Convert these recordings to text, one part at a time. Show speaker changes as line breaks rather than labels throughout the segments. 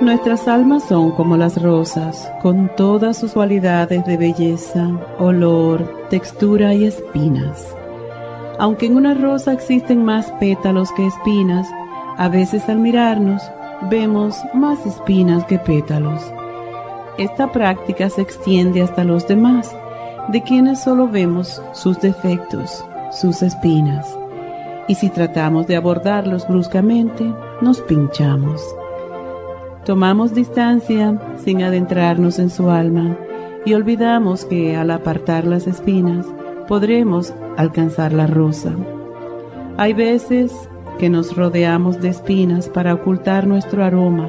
Nuestras almas son como las rosas, con todas sus cualidades de belleza, olor, textura y espinas. Aunque en una rosa existen más pétalos que espinas, a veces al mirarnos vemos más espinas que pétalos. Esta práctica se extiende hasta los demás, de quienes solo vemos sus defectos, sus espinas. Y si tratamos de abordarlos bruscamente, nos pinchamos. Tomamos distancia sin adentrarnos en su alma y olvidamos que al apartar las espinas podremos alcanzar la rosa. Hay veces que nos rodeamos de espinas para ocultar nuestro aroma,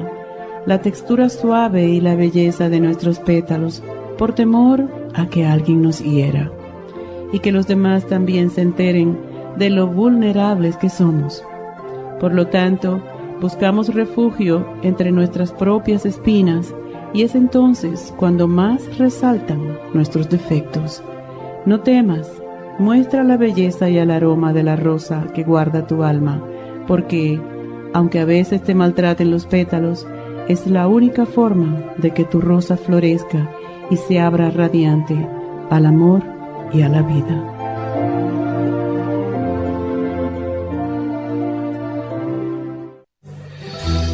la textura suave y la belleza de nuestros pétalos, por temor a que alguien nos hiera y que los demás también se enteren de lo vulnerables que somos. Por lo tanto, buscamos refugio entre nuestras propias espinas y es entonces cuando más resaltan nuestros defectos. No temas, muestra la belleza y el aroma de la rosa que guarda tu alma, porque, aunque a veces te maltraten los pétalos, es la única forma de que tu rosa florezca y se abra radiante al amor y a la vida.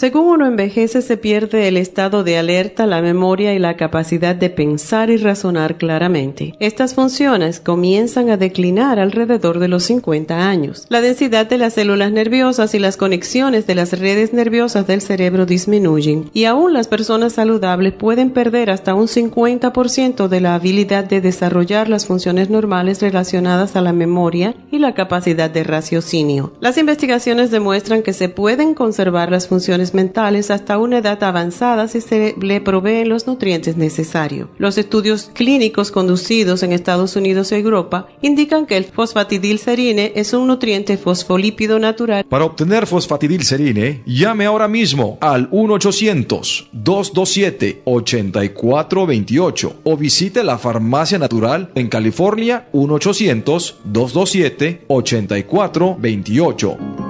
Según uno envejece se pierde el estado de alerta, la memoria y la capacidad de pensar y razonar claramente. Estas funciones comienzan a declinar alrededor de los 50 años. La densidad de las células nerviosas y las conexiones de las redes nerviosas del cerebro disminuyen y aún las personas saludables pueden perder hasta un 50% de la habilidad de desarrollar las funciones normales relacionadas a la memoria y la capacidad de raciocinio. Las investigaciones demuestran que se pueden conservar las funciones mentales hasta una edad avanzada si se le proveen los nutrientes necesarios. Los estudios clínicos conducidos en Estados Unidos y Europa indican que el fosfatidilcerine es un nutriente fosfolípido natural.
Para obtener fosfatidilcerine, llame ahora mismo al 1-800-227-8428 o visite la farmacia natural en California 1-800-227-8428.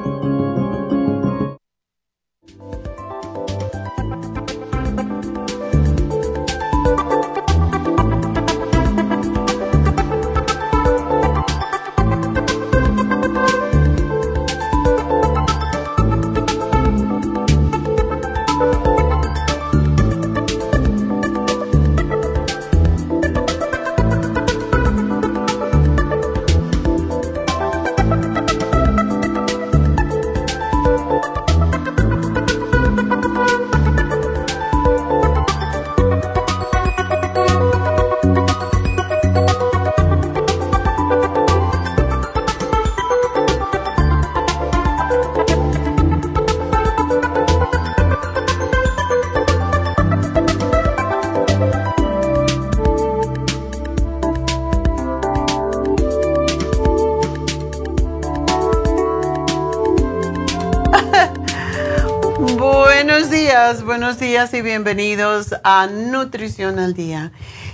Buenos días y bienvenidos a Nutrición al Día.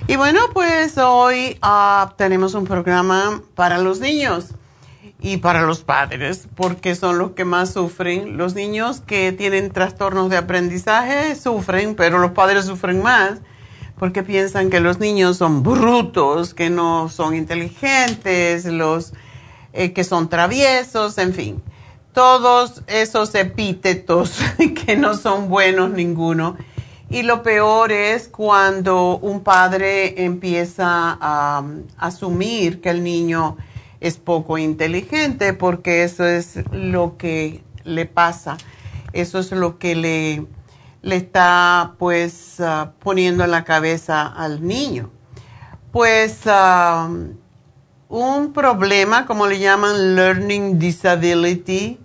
Y bueno, pues hoy ah, tenemos un programa para los niños y para los padres, porque son los que más sufren. Los niños que tienen trastornos de aprendizaje sufren, pero los padres sufren más porque piensan que los niños son brutos, que no son inteligentes, los eh, que son traviesos, en fin todos esos epítetos que no son buenos ninguno. Y lo peor es cuando un padre empieza a, asumir que el niño es poco inteligente, porque eso es lo que le pasa, eso es lo que le, le está pues ah, poniendo en la cabeza al niño. Pues ah, un problema, como le llaman Learning Disability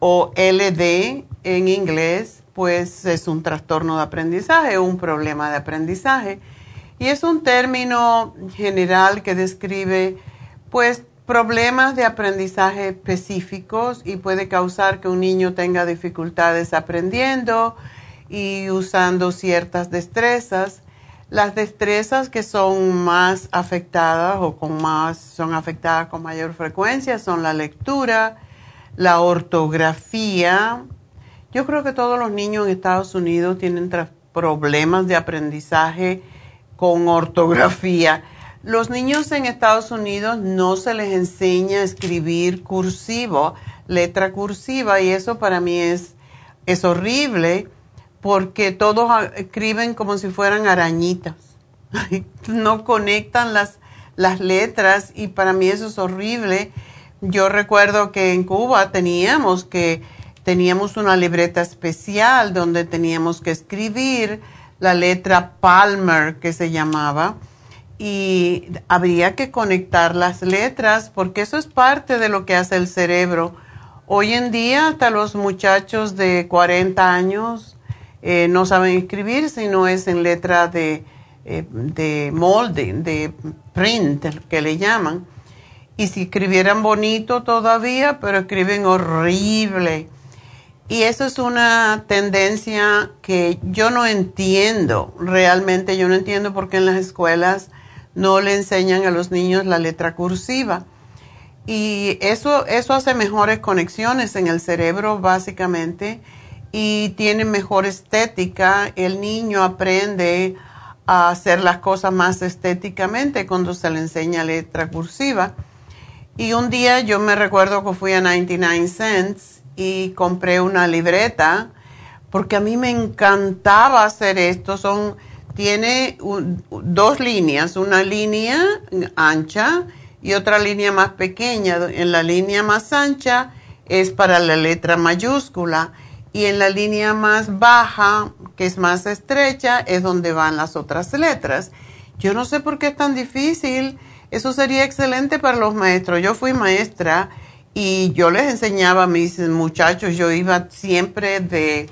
o LD en inglés, pues es un trastorno de aprendizaje, un problema de aprendizaje. Y es un término general que describe pues problemas de aprendizaje específicos y puede causar que un niño tenga dificultades aprendiendo y usando ciertas destrezas. Las destrezas que son más afectadas o con más son afectadas con mayor frecuencia son la lectura, la ortografía, yo creo que todos los niños en Estados Unidos tienen problemas de aprendizaje con ortografía. Los niños en Estados Unidos no se les enseña a escribir cursivo, letra cursiva, y eso para mí es, es horrible porque todos escriben como si fueran arañitas. no conectan las, las letras y para mí eso es horrible. Yo recuerdo que en Cuba teníamos que teníamos una libreta especial donde teníamos que escribir la letra Palmer que se llamaba y habría que conectar las letras porque eso es parte de lo que hace el cerebro. Hoy en día hasta los muchachos de 40 años eh, no saben escribir si no es en letra de, eh, de molde, de print, que le llaman. Y si escribieran bonito todavía, pero escriben horrible. Y eso es una tendencia que yo no entiendo, realmente yo no entiendo por qué en las escuelas no le enseñan a los niños la letra cursiva. Y eso, eso hace mejores conexiones en el cerebro básicamente y tiene mejor estética. El niño aprende a hacer las cosas más estéticamente cuando se le enseña letra cursiva. Y un día yo me recuerdo que fui a 99 Cents y compré una libreta porque a mí me encantaba hacer esto. Son, tiene dos líneas, una línea ancha y otra línea más pequeña. En la línea más ancha es para la letra mayúscula y en la línea más baja, que es más estrecha, es donde van las otras letras. Yo no sé por qué es tan difícil. Eso sería excelente para los maestros. Yo fui maestra y yo les enseñaba a mis muchachos, yo iba siempre de,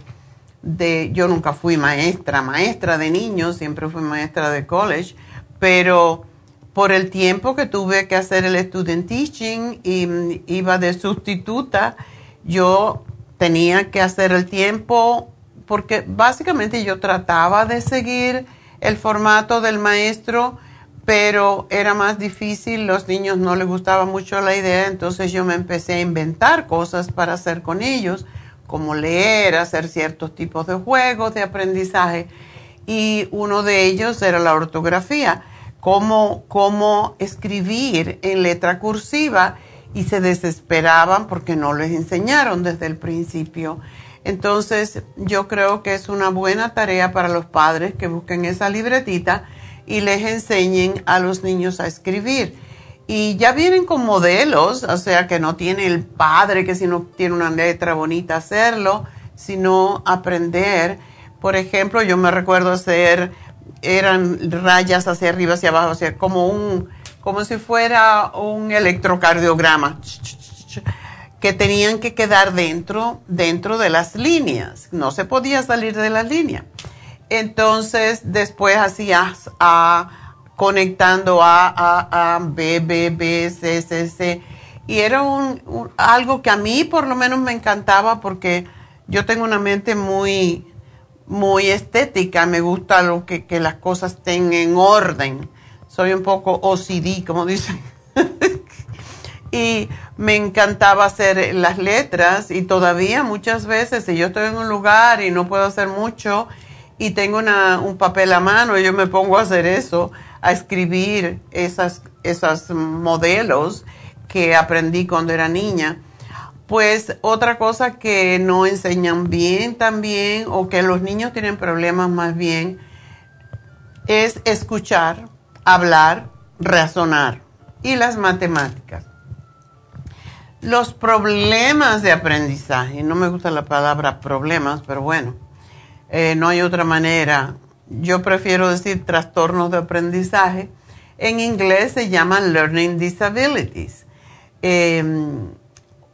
de, yo nunca fui maestra, maestra de niños, siempre fui maestra de college, pero por el tiempo que tuve que hacer el student teaching y iba de sustituta, yo tenía que hacer el tiempo porque básicamente yo trataba de seguir el formato del maestro, pero era más difícil, los niños no les gustaba mucho la idea, entonces yo me empecé a inventar cosas para hacer con ellos, como leer, hacer ciertos tipos de juegos de aprendizaje, y uno de ellos era la ortografía, cómo, cómo escribir en letra cursiva, y se desesperaban porque no les enseñaron desde el principio. Entonces yo creo que es una buena tarea para los padres que busquen esa libretita, y les enseñen a los niños a escribir. Y ya vienen con modelos, o sea que no tiene el padre que si no tiene una letra bonita hacerlo, sino aprender. Por ejemplo, yo me recuerdo hacer, eran rayas hacia arriba, hacia abajo, sea, como un, como si fuera un electrocardiograma que tenían que quedar dentro, dentro de las líneas. No se podía salir de la línea. Entonces, después hacías A, conectando A, A, A, B, B, B, C, C, C. Y era un, algo que a mí por lo menos me encantaba porque yo tengo una mente muy, muy estética. Me gusta lo que, que las cosas estén en orden. Soy un poco OCD, como dicen. y me encantaba hacer las letras y todavía muchas veces si yo estoy en un lugar y no puedo hacer mucho, y tengo un papel a mano y yo me pongo a hacer eso, a escribir esas, esos modelos que aprendí cuando era niña. Pues otra cosa que no enseñan bien también o que los niños tienen problemas más bien es escuchar, hablar, razonar y las matemáticas. Los problemas de aprendizaje, no me gusta la palabra problemas, pero bueno, eh, no hay otra manera. Yo prefiero decir trastornos de aprendizaje. En inglés se llaman Learning Disabilities. Em,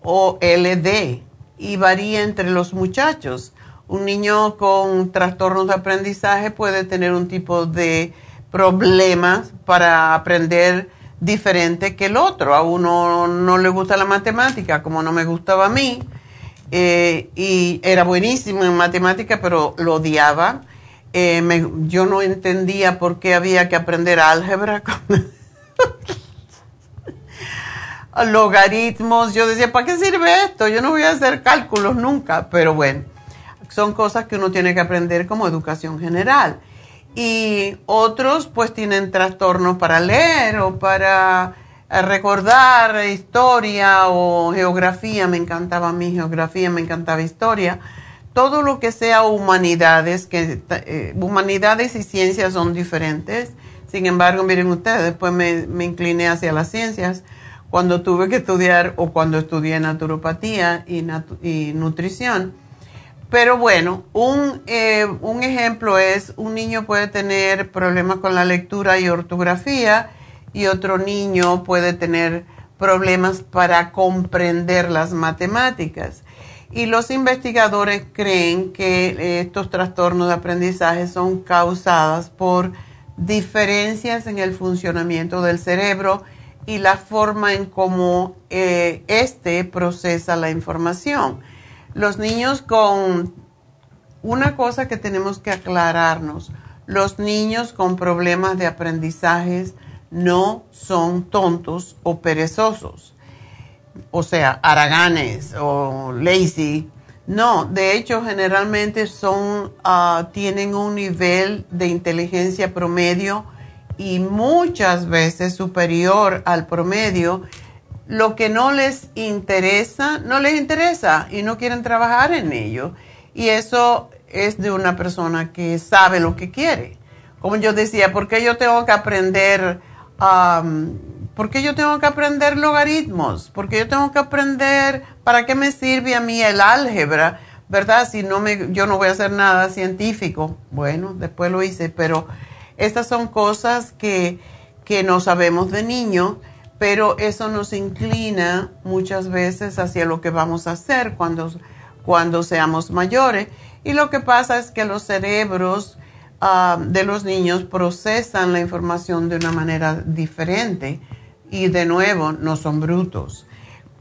o LD y varía entre los muchachos. Un niño con trastornos de aprendizaje puede tener un tipo de problemas para aprender diferente que el otro. A uno no le gusta la matemática como no me gustaba a mí eh, y era buenísimo en matemática pero lo odiaba. Eh, yo no entendía por qué había que aprender álgebra. logaritmos. Yo decía, ¿para qué sirve esto? Yo no voy a hacer cálculos nunca, pero bueno, son cosas que uno tiene que aprender como educación general. Y otros pues tienen trastornos para leer o para recordar historia o geografía. Me encantaba mi geografía, me encantaba historia. Todo lo que sea humanidades, que eh, humanidades y ciencias son diferentes. Sin embargo, miren ustedes, después me, me incliné hacia las ciencias cuando tuve que estudiar o cuando estudié naturopatía y, nutrición. Pero bueno, un, eh, un, ejemplo es, un niño puede tener problemas con la lectura y ortografía y otro niño puede tener problemas para comprender las matemáticas. Y los investigadores creen que estos trastornos de aprendizaje son causados por diferencias en el funcionamiento del cerebro y la forma en cómo eh, este procesa la información. Los niños con una cosa que tenemos que aclararnos, los niños con problemas de aprendizajes no son tontos o perezosos, o sea, araganes o lazy. No, de hecho generalmente son, ah, tienen un nivel de inteligencia promedio y muchas veces superior al promedio, lo que no les interesa, no les interesa y no quieren trabajar en ello. Y eso es de una persona que sabe lo que quiere. Como yo decía, ¿por qué yo tengo que aprender, um, por qué yo tengo que aprender logaritmos? ¿Por qué yo tengo que aprender, para qué me sirve a mí el álgebra? ¿Verdad? Si no me, yo no voy a hacer nada científico. Bueno, después lo hice, pero estas son cosas que, no sabemos de niño, pero eso nos inclina muchas veces hacia lo que vamos a hacer cuando, cuando seamos mayores. Y lo que pasa es que los cerebros ah, de los niños procesan la información de una manera diferente y de nuevo no son brutos.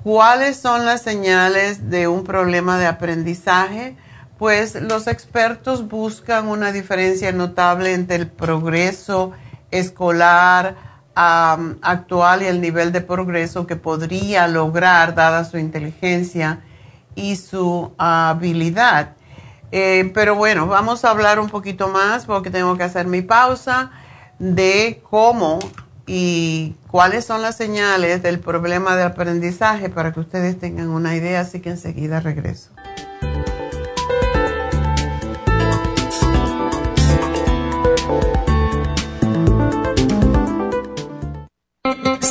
¿Cuáles son las señales de un problema de aprendizaje? pues los expertos buscan una diferencia notable entre el progreso escolar actual y el nivel de progreso que podría lograr dada su inteligencia y su habilidad. Eh, pero bueno, vamos a hablar un poquito más porque tengo que hacer mi pausa de cómo y cuáles son las señales del problema de aprendizaje para que ustedes tengan una idea, así que enseguida regreso.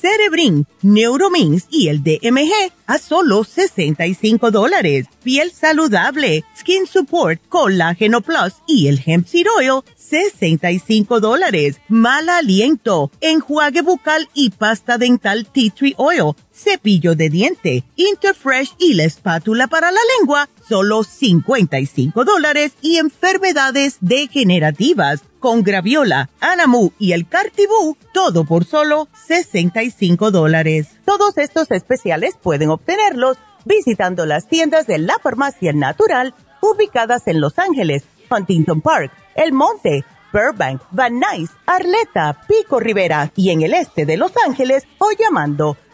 Cerebrin, Neuromins y el DMG a solo 65 dólares. Piel saludable, Skin Support, Colágeno Plus y el Hemp Seed Oil, 65 dólares. Mal aliento, enjuague bucal y pasta dental Tea Tree Oil, cepillo de diente, Interfresh y la espátula para la lengua, solo 55 dólares y enfermedades degenerativas con graviola, anamu y el cartibú, todo por solo 65 dólares. Todos estos especiales pueden obtenerlos visitando las tiendas de la farmacia natural ubicadas en Los Ángeles, Huntington Park, El Monte, Burbank, Van Nuys, Arleta, Pico Rivera y en el este de Los Ángeles o llamando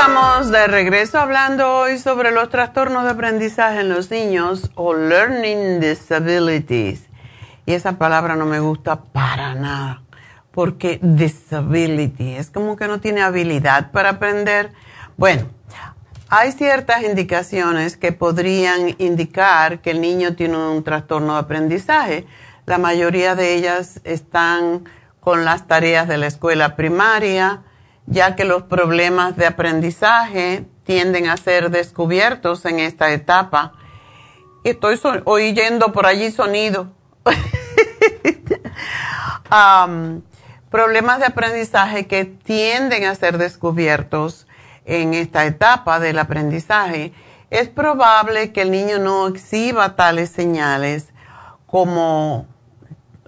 Estamos de regreso hablando hoy sobre los trastornos de aprendizaje en los niños o learning disabilities. Y esa palabra no me gusta para nada, porque disability es como que no tiene habilidad para aprender. Bueno, hay ciertas indicaciones que podrían indicar que el niño tiene un trastorno de aprendizaje. La mayoría de ellas están con las tareas de la escuela primaria, ya que los problemas de aprendizaje tienden a ser descubiertos en esta etapa. Estoy oyendo por allí sonido. problemas de aprendizaje que tienden a ser descubiertos en esta etapa del aprendizaje. Es probable que el niño no exhiba tales señales como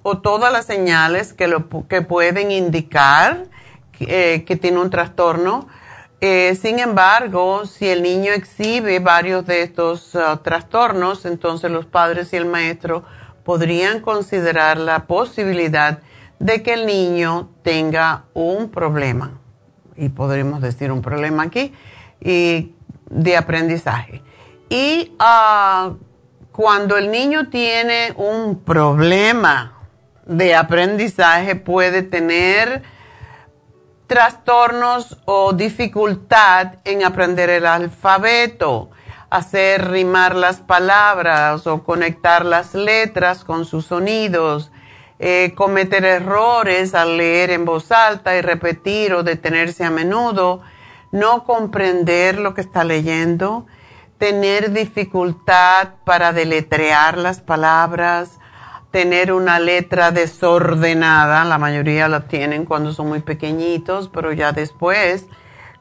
o todas las señales que, lo, que pueden indicar eh, que tiene un trastorno. Eh, sin embargo, si el niño exhibe varios de estos uh, trastornos, entonces los padres y el maestro podrían considerar la posibilidad de que el niño tenga un problema, y podríamos decir un problema aquí, de aprendizaje. Y uh, cuando el niño tiene un problema de aprendizaje, puede tener trastornos o dificultad en aprender el alfabeto, hacer rimar las palabras o conectar las letras con sus sonidos, eh, cometer errores al leer en voz alta y repetir o detenerse a menudo, no comprender lo que está leyendo, tener dificultad para deletrear las palabras, tener una letra desordenada, la mayoría la tienen cuando son muy pequeñitos, pero ya después,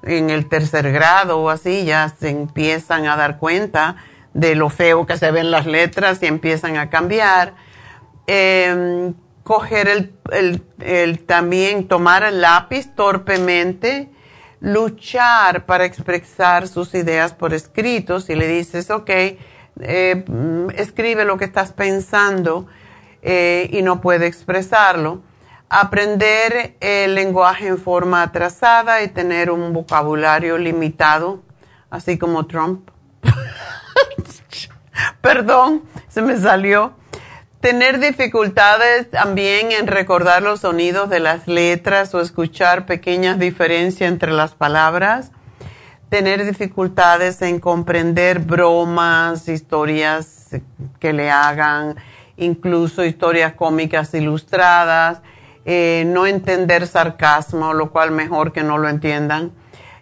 en el tercer grado o así, ya se empiezan a dar cuenta de lo feo que se ven las letras y empiezan a cambiar. Em, coger el, el, también tomar el lápiz torpemente, luchar para expresar sus ideas por escrito. Si le dices, ok, eh, mm, escribe lo que estás pensando, eh, y no puede expresarlo. Aprender el lenguaje en forma atrasada y tener un vocabulario limitado, así como Trump. Perdón, se me salió. Tener dificultades también en recordar los sonidos de las letras o escuchar pequeñas diferencias entre las palabras. Tener dificultades en comprender bromas, historias que le hagan incluso historias cómicas ilustradas, eh, no entender sarcasmo, lo cual mejor que no lo entiendan,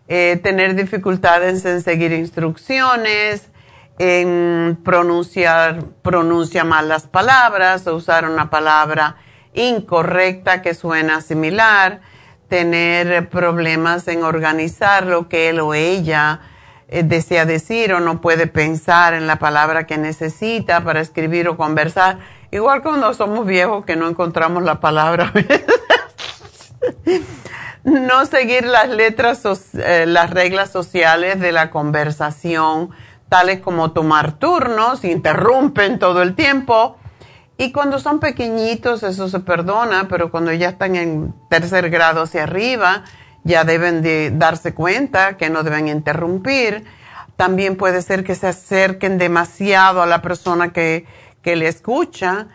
eh, tener dificultades en seguir instrucciones, en pronunciar, pronuncia mal las palabras, o usar una palabra incorrecta que suena similar, tener problemas en organizar lo que él o ella desea decir o no puede pensar en la palabra que necesita para escribir o conversar. Igual cuando somos viejos que no encontramos la palabra. no seguir las letras, eh, las reglas sociales de la conversación, tales como tomar turnos, interrumpen todo el tiempo. Y cuando son pequeñitos eso se perdona, pero cuando ya están en tercer grado hacia arriba, ya deben de darse cuenta que no deben interrumpir. También puede ser que se acerquen demasiado a la persona que, que le escucha.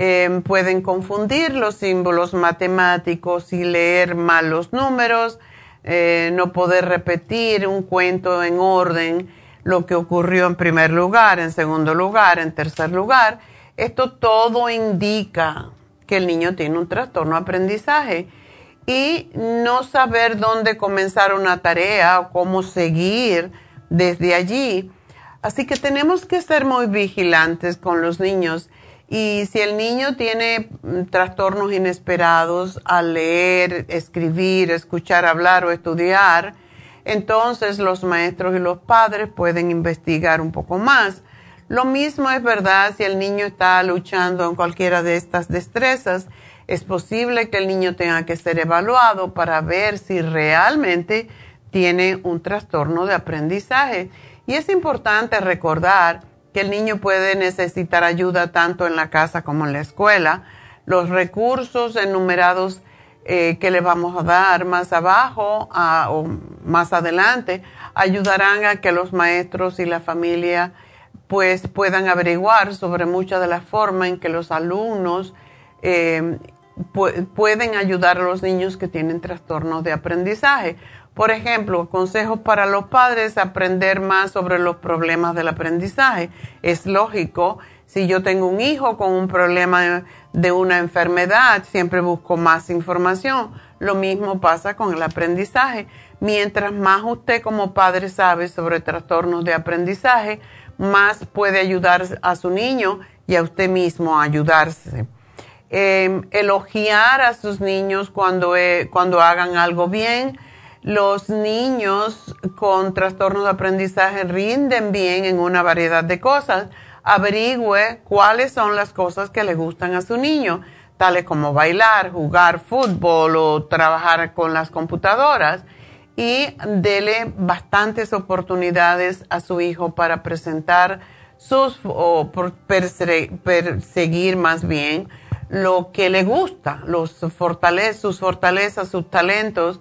Em, pueden confundir los símbolos matemáticos y leer mal los números, eh, no poder repetir un cuento en orden, lo que ocurrió en primer lugar, en segundo lugar, en tercer lugar. Esto todo indica que el niño tiene un trastorno de aprendizaje y no saber dónde comenzar una tarea o cómo seguir desde allí. Así que tenemos que ser muy vigilantes con los niños y si el niño tiene mm, trastornos inesperados al leer, escribir, escuchar hablar o estudiar, entonces los maestros y los padres pueden investigar un poco más. Lo mismo es verdad si el niño está luchando en cualquiera de estas destrezas es posible que el niño tenga que ser evaluado para ver si realmente tiene un trastorno de aprendizaje. Y es importante recordar que el niño puede necesitar ayuda tanto en la casa como en la escuela. Los recursos enumerados eh, que le vamos a dar más abajo o más adelante ayudarán a que los maestros y la familia pues puedan averiguar sobre muchas de las formas en que los alumnos eh, pueden ayudar a los niños que tienen trastornos de aprendizaje. Por ejemplo, consejos para los padres, aprender más sobre los problemas del aprendizaje. Es lógico, si yo tengo un hijo con un problema de una enfermedad, siempre busco más información. Lo mismo pasa con el aprendizaje. Mientras más usted como padre sabe sobre trastornos de aprendizaje, más puede ayudar a su niño y a usted mismo a ayudarse. Em, elogiar a sus niños cuando, eh, cuando hagan algo bien. Los niños con trastornos de aprendizaje rinden bien en una variedad de cosas. Averigüe cuáles son las cosas que le gustan a su niño, tales como bailar, jugar fútbol o trabajar con las computadoras. Y dele bastantes oportunidades a su hijo para presentar sus, o perseguir más bien lo que le gusta, los sus fortalezas, sus talentos,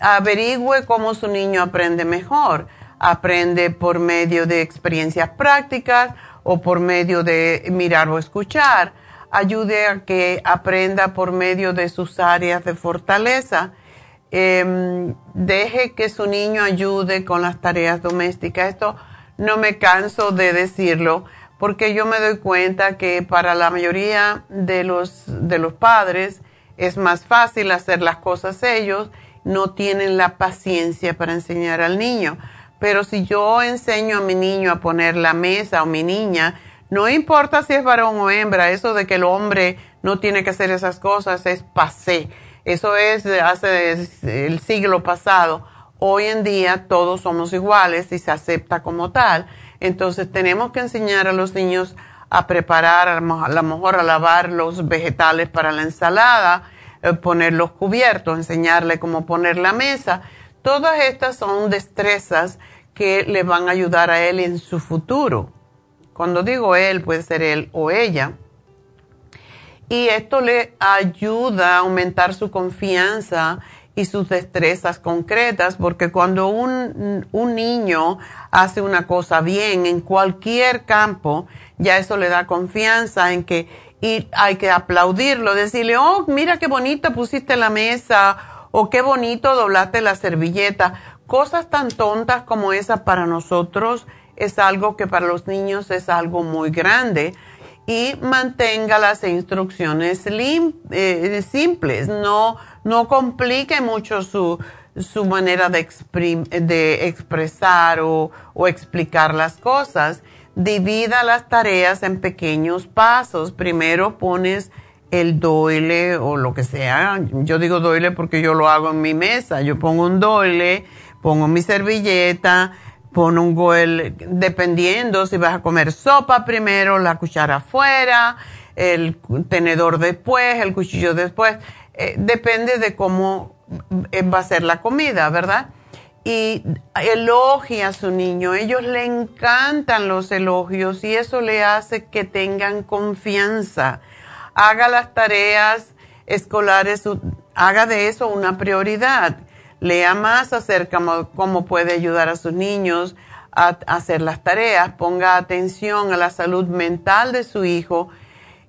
averigüe cómo su niño aprende mejor. Aprende por medio de experiencias prácticas o por medio de mirar o escuchar. Ayude a que aprenda por medio de sus áreas de fortaleza. Em, deje que su niño ayude con las tareas domésticas. Esto no me canso de decirlo porque yo me doy cuenta que para la mayoría de los, de los padres es más fácil hacer las cosas ellos, no tienen la paciencia para enseñar al niño. Pero si yo enseño a mi niño a poner la mesa o mi niña, no importa si es varón o hembra, eso de que el hombre no tiene que hacer esas cosas es pasé. Eso es hace el siglo pasado. Hoy en día todos somos iguales y se acepta como tal. Entonces tenemos que enseñar a los niños a preparar, a lo mejor a lavar los vegetales para la ensalada, eh, poner los cubiertos, enseñarle cómo poner la mesa. Todas estas son destrezas que le van a ayudar a él en su futuro. Cuando digo él, puede ser él o ella. Y esto le ayuda a aumentar su confianza y sus destrezas concretas, porque cuando un, un, niño hace una cosa bien en cualquier campo, ya eso le da confianza en que y hay que aplaudirlo, decirle, oh, mira qué bonito pusiste la mesa, o qué bonito doblaste la servilleta. Cosas tan tontas como esa para nosotros es algo que para los niños es algo muy grande y mantenga las instrucciones eh, simples, no, no complique mucho su, su manera de, de expresar o, o, explicar las cosas. Divida las tareas en pequeños pasos. Primero pones el doile o lo que sea. Yo digo doile porque yo lo hago en mi mesa. Yo pongo un doile, pongo mi servilleta, pon un goel, dependiendo si vas a comer sopa primero, la cuchara afuera, el tenedor después, el cuchillo después. Eh, depende de cómo eh, va a ser la comida, ¿verdad? Y elogia a su niño. Ellos le encantan los elogios y eso le hace que tengan confianza. Haga las tareas escolares, haga de eso una prioridad. Lea más acerca de cómo puede ayudar a sus niños a hacer las tareas. Ponga atención a la salud mental de su hijo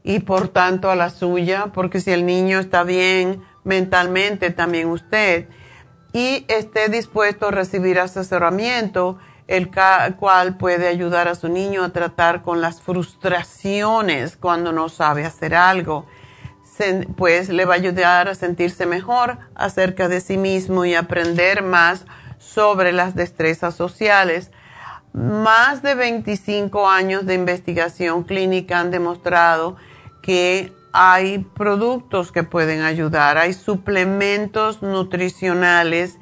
y por tanto a la suya, porque si el niño está bien mentalmente, también usted, y esté dispuesto a recibir asesoramiento, el cual puede ayudar a su niño a tratar con las frustraciones cuando no sabe hacer algo. pues le va a ayudar a sentirse mejor acerca de sí mismo y aprender más sobre las destrezas sociales. Más de 25 años de investigación clínica han demostrado que hay productos que pueden ayudar, hay suplementos nutricionales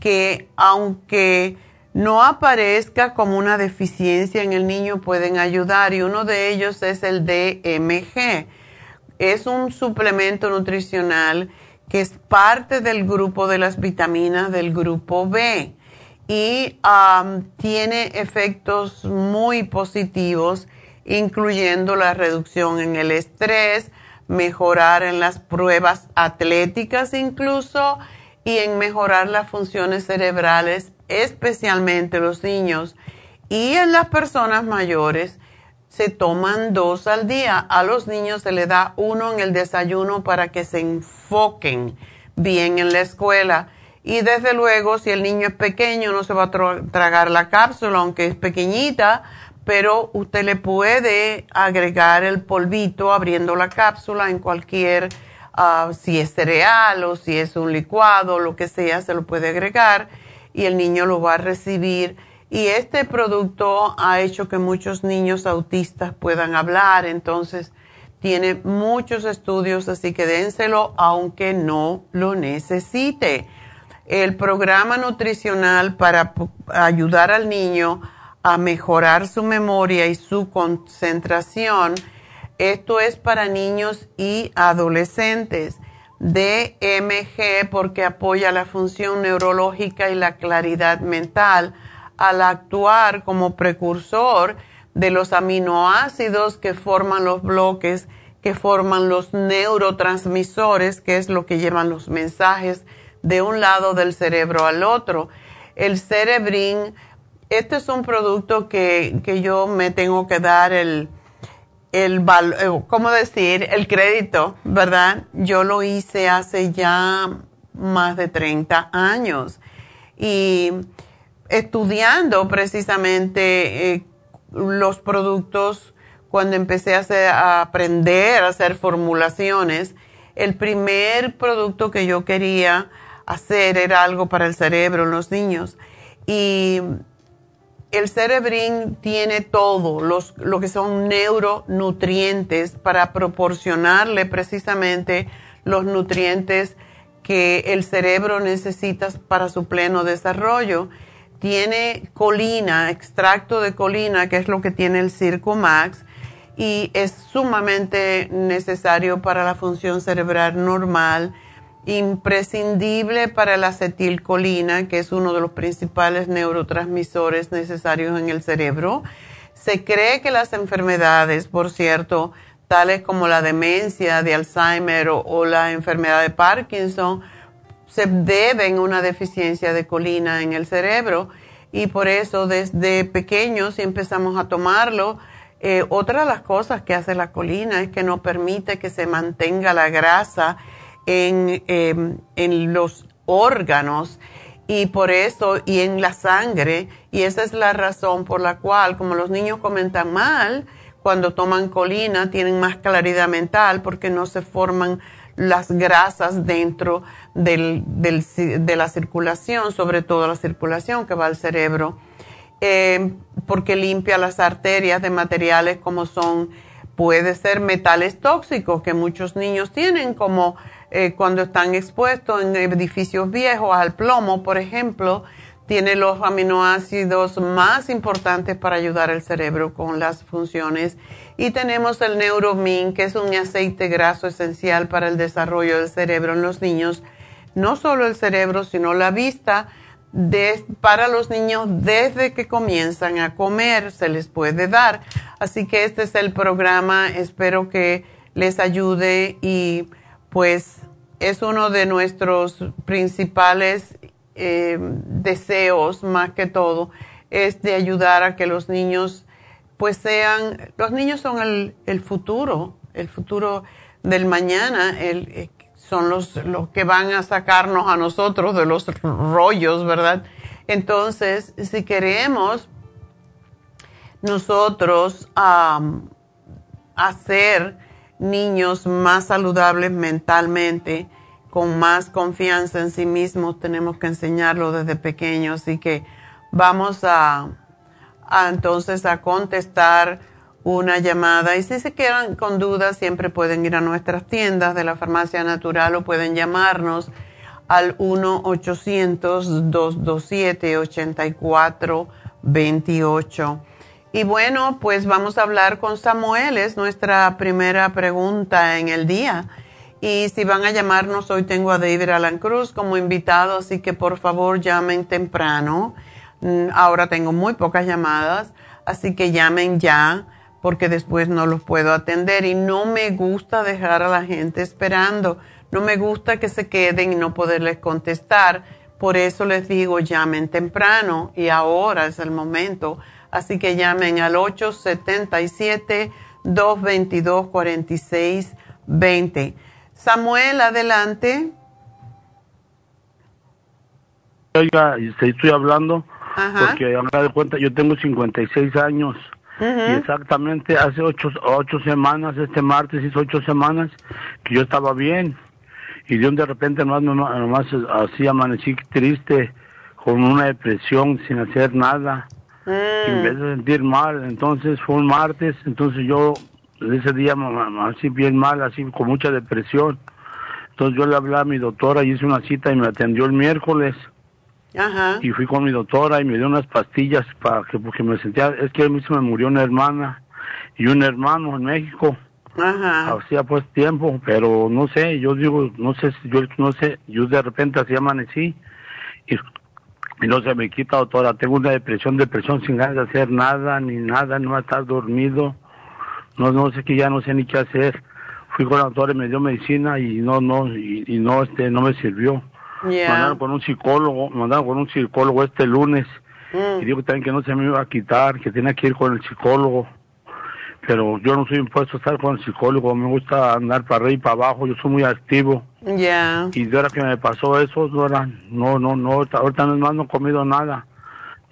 que aunque no aparezca como una deficiencia en el niño pueden ayudar y uno de ellos es el DMG. Es un suplemento nutricional que es parte del grupo de las vitaminas del grupo B y tiene efectos muy positivos incluyendo la reducción en el estrés, mejorar en las pruebas atléticas incluso y en mejorar las funciones cerebrales, especialmente los niños. Y en las personas mayores se toman dos al día. A los niños se le da uno en el desayuno para que se enfoquen bien en la escuela. Y desde luego, si el niño es pequeño, no se va a tragar la cápsula, aunque es pequeñita, pero usted le puede agregar el polvito abriendo la cápsula en cualquier, ah, si es cereal o si es un licuado, lo que sea, se lo puede agregar y el niño lo va a recibir. Y este producto ha hecho que muchos niños autistas puedan hablar, entonces tiene muchos estudios, así que dénselo aunque no lo necesite. El programa nutricional para ayudar al niño a mejorar su memoria y su concentración. Esto es para niños y adolescentes. DMG porque apoya la función neurológica y la claridad mental al actuar como precursor de los aminoácidos que forman los bloques, que forman los neurotransmisores, que es lo que llevan los mensajes de un lado del cerebro al otro. El cerebrín este es un producto que, yo me tengo que dar el, el eh, ¿cómo decir? El crédito, ¿verdad? Yo lo hice hace ya más de 30 años y estudiando precisamente eh, los productos cuando empecé a, a, aprender a hacer formulaciones, el primer producto que yo quería hacer era algo para el cerebro los niños y el cerebrín tiene todo, los, lo que son neuronutrientes para proporcionarle precisamente los nutrientes que el cerebro necesita para su pleno desarrollo. Tiene colina, extracto de colina, que es lo que tiene el Circo Max, y es sumamente necesario para la función cerebral normal imprescindible para la acetilcolina, que es uno de los principales neurotransmisores necesarios en el cerebro. Se cree que las enfermedades, por cierto, tales como la demencia de Alzheimer o, la enfermedad de Parkinson, se deben a una deficiencia de colina en el cerebro y por eso desde pequeños si empezamos a tomarlo, eh, otra de las cosas que hace la colina es que no permite que se mantenga la grasa Em, en, los órganos y por eso, y en la sangre, y esa es la razón por la cual, como los niños comentan mal, cuando toman colina tienen más claridad mental porque no se forman las grasas dentro del, de la circulación, sobre todo la circulación que va al cerebro, em, porque limpia las arterias de materiales como son, puede ser metales tóxicos que muchos niños tienen, como eh, cuando están expuestos en edificios viejos al plomo, por ejemplo, tiene los aminoácidos más importantes para ayudar al cerebro con las funciones. Y tenemos el Neuromin, que es un aceite graso esencial para el desarrollo del cerebro en los niños. No solo el cerebro, sino la vista. para los niños desde que comienzan a comer se les puede dar. Así que este es el programa. Espero que les ayude y pues es uno de nuestros principales eh, deseos más que todo es de ayudar a que los niños pues sean, los niños son el, futuro, el futuro del mañana, el, eh, son los, los que van a sacarnos a nosotros de los rollos, ¿verdad? Entonces, si queremos nosotros hacer niños más saludables mentalmente, con más confianza en sí mismos, tenemos que enseñarlo desde pequeños. Así que vamos a, entonces a contestar una llamada. Y si se quedan con dudas, siempre pueden ir a nuestras tiendas de la farmacia natural o pueden llamarnos al 1-800-227-8428. Y bueno, pues vamos a hablar con Samuel, es nuestra primera pregunta en el día. Y si van a llamarnos, hoy tengo a David Alan Cruz como invitado, así que por favor llamen temprano. Mm, ahora tengo muy pocas llamadas, así que llamen ya porque después no los puedo atender y no me gusta dejar a la gente esperando. No me gusta que se queden y no poderles contestar. Por eso les digo, llamen temprano y ahora es el momento Así que llamen al 877-222-4620. Samuel, adelante.
Oiga, estoy hablando porque a me de cuenta, yo tengo 56 años. Y exactamente hace ocho, ocho semanas, este martes hizo ocho semanas que yo estaba bien. Y de un de repente nomás, nomás así amanecí triste con una depresión sin hacer nada en vez de sentir mal, entonces fue un martes, entonces yo ese día así bien mal, así con mucha depresión. Entonces yo le hablé a mi doctora y hice una cita y me atendió el miércoles. Ajá. Y fui con mi doctora y me dio unas pastillas para que porque me sentía, es que a mí se me murió una hermana y un hermano en México. Ajá. Hacía pues tiempo, pero no sé, yo digo, no sé, yo no sé, yo de repente así amanecí y y no se me quita, doctora. Tengo una depresión, depresión sin ganas de hacer nada, ni nada, no estar dormido. No, no sé que ya no sé ni qué hacer. Fui con la doctora y me dio medicina y no, no, y, no, este, no me sirvió. Mandaron con un psicólogo, mandaron con un psicólogo este lunes. Mm. Y dijo también que no se me iba a quitar, que tenía que ir con el psicólogo pero yo no soy impuesto a estar con el psicólogo, me gusta andar para arriba y para abajo, yo soy muy activo. Ya. Y de ahora que me pasó eso, no, no, no, no ahorita no, no he comido nada,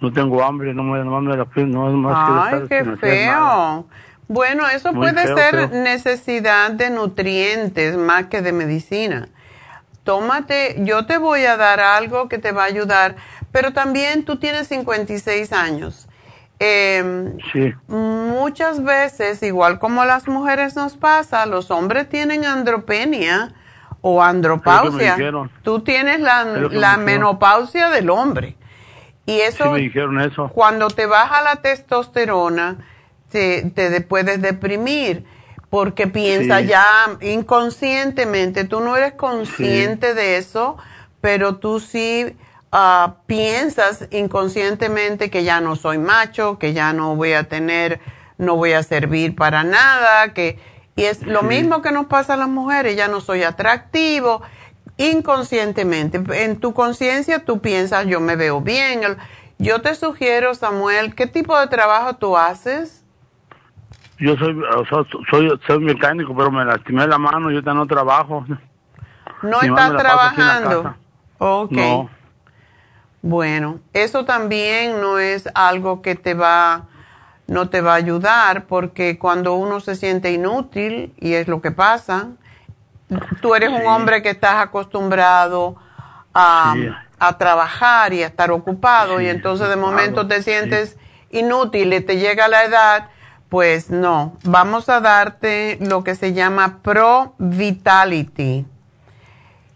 no tengo hambre, no me, no me la no es más
Ay, qué feo. Bueno, eso puede ser necesidad de nutrientes más que de medicina. Tómate, yo te voy a dar algo que te va a ayudar, pero también tú tienes 56 años eh, sí. Muchas veces, igual como las mujeres nos pasa, los hombres tienen andropenia o andropausia. Tú tienes la, la menopausia del hombre. Y eso,
me dijeron eso,
cuando te baja la testosterona, te, te puedes deprimir porque piensas ya inconscientemente, tú no eres consciente de eso, pero tú sí Ah, piensas inconscientemente que ya no soy macho, que ya no voy a tener, no voy a servir para nada, que y es lo mismo que nos pasa a las mujeres, ya no soy atractivo, inconscientemente. En tu conciencia tú piensas, yo me veo bien. Yo te sugiero, Samuel, ¿qué tipo de trabajo tú haces?
Yo soy, soy, soy mecánico, pero me lastimé la mano, yo no trabajo.
¿No estás trabajando? Ok. No. Bueno, eso también no es algo que te va, no te va a ayudar porque cuando uno se siente inútil, y es lo que pasa, tú eres un hombre que estás acostumbrado a, trabajar y a estar ocupado y entonces de momento te sientes inútil y te llega la edad, pues no, vamos a darte lo que se llama Pro Vitality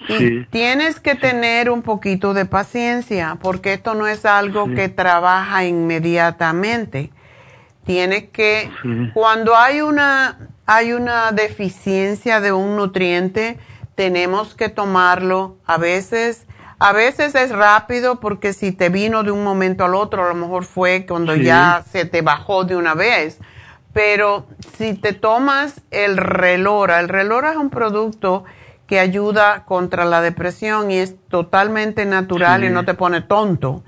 Y tienes que tener un poquito de paciencia porque esto no es algo que trabaja inmediatamente. Tienes que, cuando hay una, hay una deficiencia de un nutriente, tenemos que tomarlo. A veces, a veces es rápido porque si te vino de un momento al otro, a lo mejor fue cuando ya se te bajó de una vez. Pero si te tomas el relora, el relora es un producto que ayuda contra la depresión y es totalmente natural y no te pone tonto.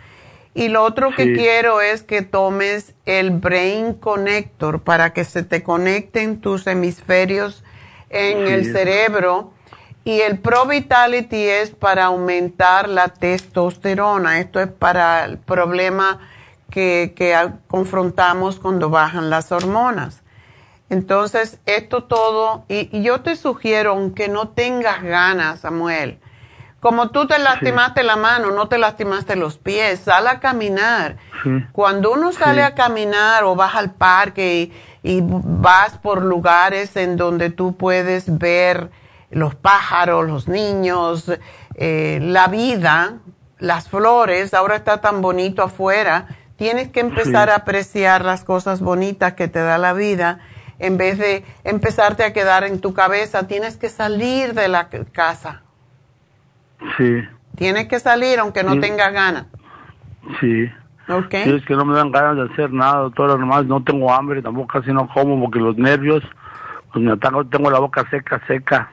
Y lo otro que quiero es que tomes el Brain Connector para que se te conecten tus hemisferios en el cerebro. Y el Pro Vitality es para aumentar la testosterona. Esto es para el problema que, que confrontamos cuando bajan las hormonas. Entonces, esto todo, y, yo te sugiero, aunque no tengas ganas, Samuel, como tú te lastimaste la mano, no te lastimaste los pies, sal a caminar. Cuando uno sale a caminar o vas al parque y, vas por lugares en donde tú puedes ver los pájaros, los niños, eh, la vida, las flores, ahora está tan bonito afuera, tienes que empezar a apreciar las cosas bonitas que te da la vida en vez de empezarte a quedar en tu cabeza, tienes que salir de la casa.
Sí.
Tienes que salir aunque no tengas ganas.
Sí.
Ok.
es que no me dan ganas de hacer nada, doctora, nomás no tengo hambre, tampoco casi no como porque los nervios, pues me tengo, tengo la boca seca, seca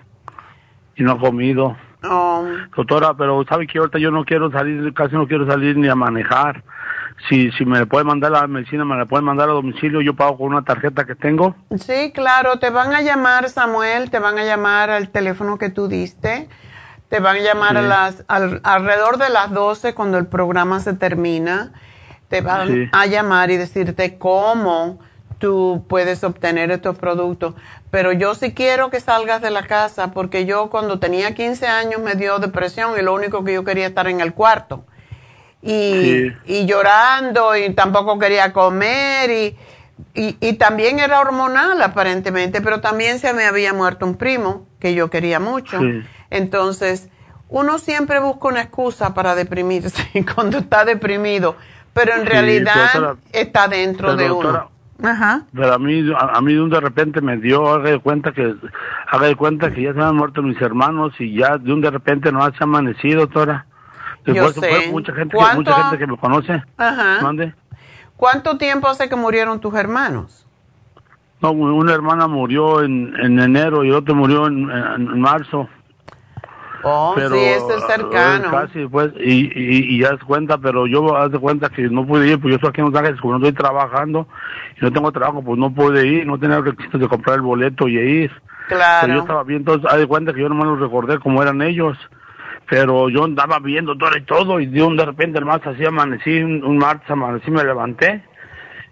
y no he comido.
Oh.
Doctora, pero ¿sabe que ahorita yo no quiero salir, casi no quiero salir ni a manejar? Si, si me puede mandar la medicina, me la pueden mandar a domicilio, yo pago con una tarjeta que tengo.
Sí, claro, te van a llamar, Samuel, te van a llamar al teléfono que tú diste, te van a llamar a las, alrededor de las 12 cuando el programa se termina, te van a llamar y decirte cómo tú puedes obtener estos productos. Pero yo sí quiero que salgas de la casa porque yo cuando tenía 15 años me dio depresión y lo único que yo quería estar en el cuarto y, y llorando y tampoco quería comer y, y, también era hormonal aparentemente, pero también se me había muerto un primo que yo quería mucho. Entonces, uno siempre busca una excusa para deprimirse cuando está deprimido, pero en realidad está dentro de uno.
Ajá. Pero a mí, a, mí de repente me dio, haga de cuenta que, haga de cuenta que ya se habían muerto mis hermanos y ya de un de repente no se ha amanecido, Tora.
Yo sé.
mucha, gente que, mucha gente que me conoce.
Ajá. ¿Cuánto tiempo hace que murieron tus hermanos?
No, una hermana murió en, en enero y otro murió en, en, marzo.
Oh, pero, sí, es cercano.
Eh, casi, pues, y, y, y ya es cuenta, pero yo haz de cuenta que no pude ir, pues yo estoy aquí en Los Ángeles, como no estoy trabajando y no tengo trabajo, pues no pude ir, no tenía requisitos de comprar el boleto y ir.
Claro.
Pero yo estaba bien, entonces, haz de cuenta que yo nomás los recordé como eran ellos pero yo andaba viendo todo y todo y de un de repente el más así amanecí un, martes amanecí me levanté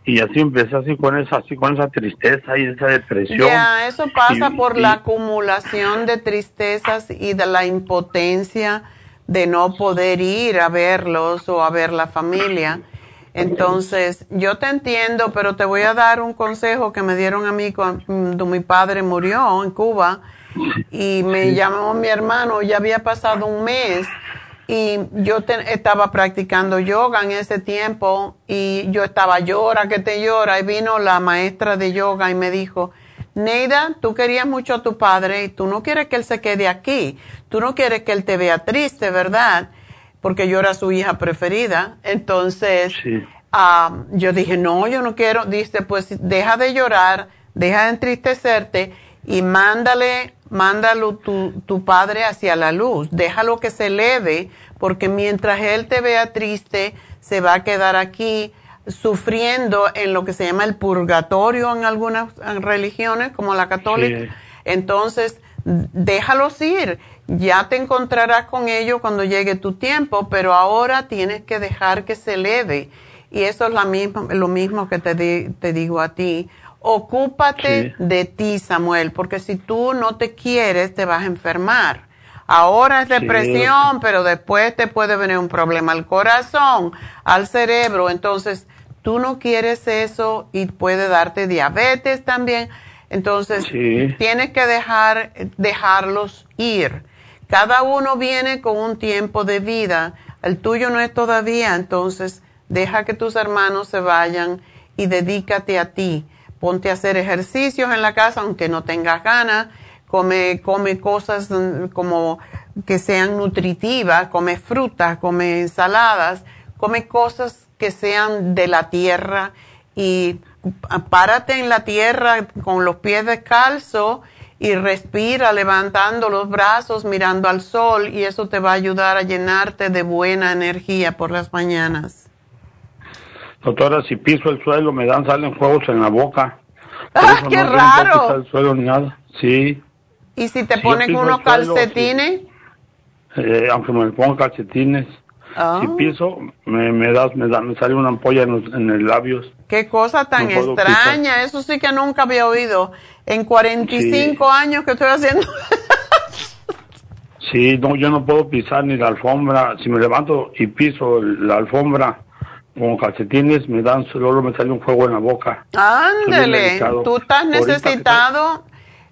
y así empecé así con esa así con esa tristeza y esa depresión.
Ya eso pasa por la acumulación de tristezas y de la impotencia de no poder ir a verlos o a ver la familia. Entonces yo te entiendo pero te voy a dar un consejo que me dieron a mí cuando mi padre murió en Cuba y me llamó mi hermano, ya había pasado un mes y yo estaba practicando yoga en ese tiempo y yo estaba llora que te llora y vino la maestra de yoga y me dijo, Neida, tú querías mucho a tu padre y tú no quieres que él se quede aquí, tú no quieres que él te vea triste, ¿verdad? Porque yo era su hija preferida. Entonces, ah, yo dije, no, yo no quiero. Dice, pues deja de llorar, deja de entristecerte y mándale mándalo tu, tu padre hacia la luz, déjalo que se eleve, porque mientras él te vea triste, se va a quedar aquí sufriendo en lo que se llama el purgatorio en algunas religiones, como la católica. Entonces, déjalos ir. Ya te encontrarás con ellos cuando llegue tu tiempo, pero ahora tienes que dejar que se eleve. Y eso es la misma, lo mismo que te, te digo a ti. Ocúpate de ti, Samuel, porque si tú no te quieres, te vas a enfermar. Ahora es depresión, pero después te puede venir un problema al corazón, al cerebro. Entonces, tú no quieres eso y puede darte diabetes también. Entonces, tienes que dejar, dejarlos ir. Cada uno viene con un tiempo de vida. El tuyo no es todavía, entonces deja que tus hermanos se vayan y dedícate a ti. Ponte a hacer ejercicios en la casa, aunque no tengas ganas. Come, come cosas como que sean nutritivas, come frutas, come ensaladas, come cosas que sean de la tierra y párate en la tierra con los pies descalzos y respira levantando los brazos, mirando al sol y eso te va a ayudar a llenarte de buena energía por las mañanas.
Doctora, si piso el suelo me dan, salen fuegos en la boca.
¡Ah, qué raro!
el suelo ni nada. Sí.
¿Y si te ponen unos calcetines?
Eh, aunque me ponga calcetines. Si ah. piso, me, me, das, me, da, me sale una ampolla en, los, en el labios.
Qué cosa tan extraña, eso sí que nunca había oído. En 45 años que estoy haciendo.
sí, no, yo no puedo pisar ni la alfombra. Si me levanto y piso la alfombra con calcetines, me dan, solo me sale un fuego en la boca.
Ándele, tú estás necesitado.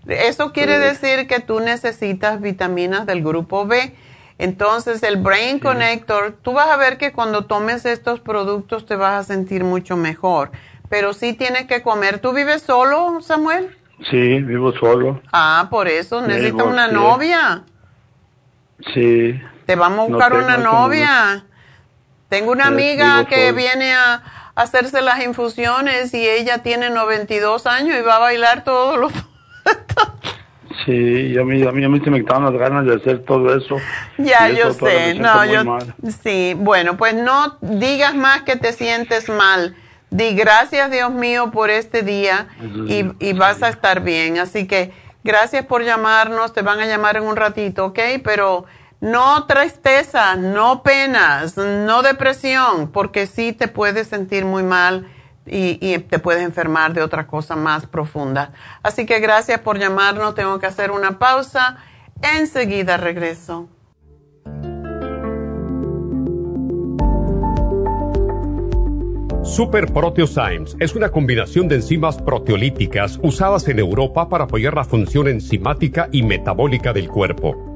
Eso quiere decir que tú necesitas vitaminas del grupo B entonces, el Brain Connector, tú vas a ver que cuando tomes estos productos te vas a sentir mucho mejor. Pero sí tienes que comer. ¿Tú vives solo, Samuel?
Sí, vivo solo.
Ah, por eso necesitas una novia.
Sí.
Te vamos a buscar una novia. Tengo una amiga que viene a hacerse las infusiones y ella tiene 92 años y va a bailar todos los...
Sí, a mí, a mí, a mí se me quitaban las ganas de hacer todo eso.
Ya, yo sé, no, yo, sí, bueno, pues no digas más que te sientes mal. Di gracias, Dios mío, por este día y, y vas a estar bien. Así que gracias por llamarnos, te van a llamar en un ratito, ¿ok? Pero no tristeza, no penas, no depresión, porque sí te puedes sentir muy mal y, te puedes enfermar de otra cosa más profunda. Así que gracias por llamarnos. Tengo que hacer una pausa. Enseguida regreso.
Super Proteosymes es una combinación de enzimas proteolíticas usadas en Europa para apoyar la función enzimática y metabólica del cuerpo.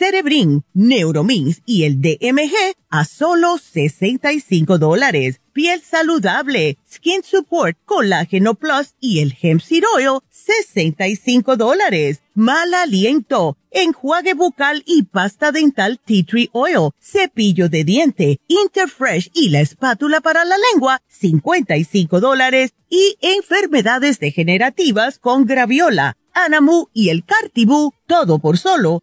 Cerebrin, Neuromins y el DMG a solo 65 dólares piel saludable, Skin Support, Colágeno Plus y el Hemp Seed Oil, 65 dólares. Mal aliento, enjuague bucal y pasta dental Tea Tree Oil, cepillo de diente, Interfresh y la espátula para la lengua, 55 dólares. Y enfermedades degenerativas con graviola, Anamu y el Cartibú, todo por solo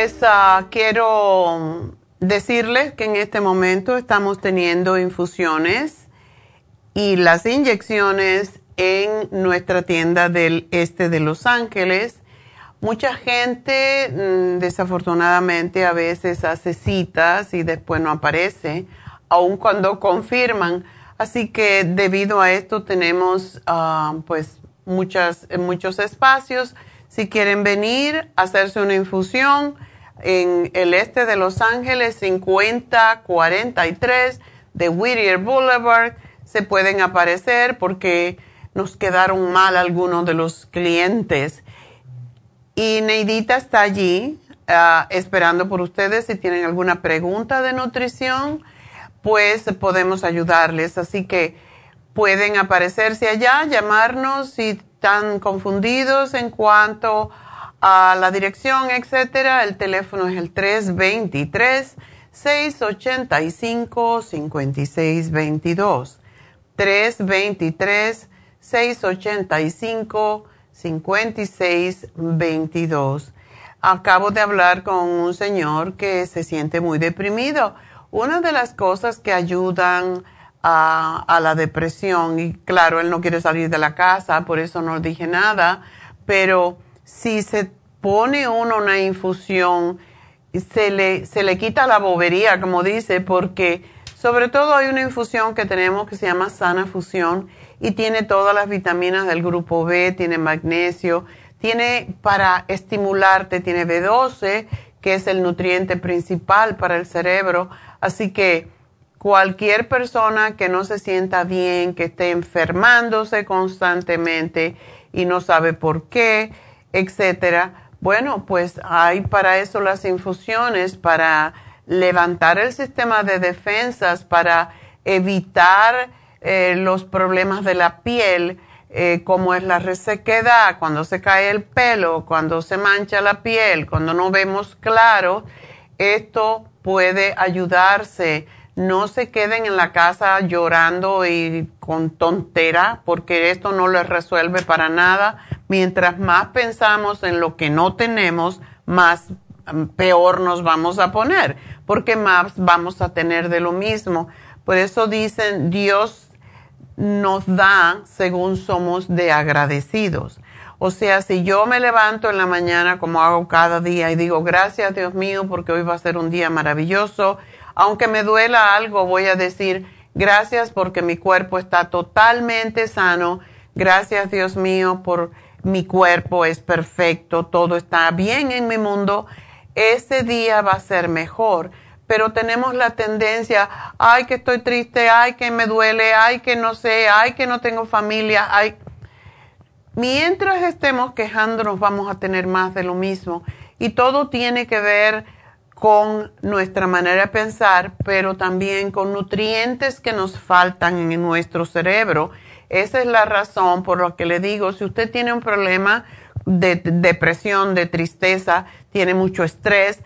Pues quiero decirles que en este momento estamos teniendo infusiones y las inyecciones en nuestra tienda del este de Los Ángeles. Mucha gente mm, desafortunadamente a veces hace citas y después no aparece, aun cuando confirman. Así que debido a esto tenemos ah, pues muchas, muchos espacios si quieren venir hacerse una infusión en el este de Los Ángeles, 5043 de Whittier Boulevard, se pueden aparecer porque nos quedaron mal algunos de los clientes. Y Neidita está allí ah, esperando por ustedes. Si tienen alguna pregunta de nutrición, pues podemos ayudarles. Así que pueden aparecerse allá, llamarnos si están confundidos en cuanto a la dirección, etcétera, el teléfono es el 323-685-5622. 323-685-5622. Acabo de hablar con un señor que se siente muy deprimido. Una de las cosas que ayudan a, la depresión. Y claro, él no quiere salir de la casa, por eso no dije nada, pero si se pone uno una infusión, se le, se le quita la bobería, como dice, porque sobre todo hay una infusión que tenemos que se llama Sana Fusión y tiene todas las vitaminas del grupo B, tiene magnesio, tiene para estimularte, tiene B12, que es el nutriente principal para el cerebro. Así que cualquier persona que no se sienta bien, que esté enfermándose constantemente y no sabe por qué, etcétera, bueno, pues hay para eso las infusiones, para levantar el sistema de defensas, para evitar eh, los problemas de la piel, eh, como es la resequedad, cuando se cae el pelo, cuando se mancha la piel, cuando no vemos claro, esto puede ayudarse no se queden en la casa llorando y con tontera, porque esto no les resuelve para nada. Mientras más pensamos en lo que no tenemos, más mm, peor nos vamos a poner, porque más vamos a tener de lo mismo. Por eso dicen, Dios nos da según somos de agradecidos. O sea, si yo me levanto en la mañana como hago cada día y digo, gracias Dios mío, porque hoy va a ser un día maravilloso, aunque me duela algo, voy a decir gracias porque mi cuerpo está totalmente sano. Gracias Dios mío por mi cuerpo es perfecto, todo está bien en mi mundo. Ese día va a ser mejor. Pero tenemos la tendencia, ay que estoy triste, ay que me duele, ay que no sé, ay que no tengo familia, ay. Mientras estemos quejándonos vamos a tener más de lo mismo. Y todo tiene que ver con nuestra manera de pensar, pero también con nutrientes que nos faltan en nuestro cerebro. Esa es la razón por la que le digo, si usted tiene un problema de depresión, de tristeza, tiene mucho estrés,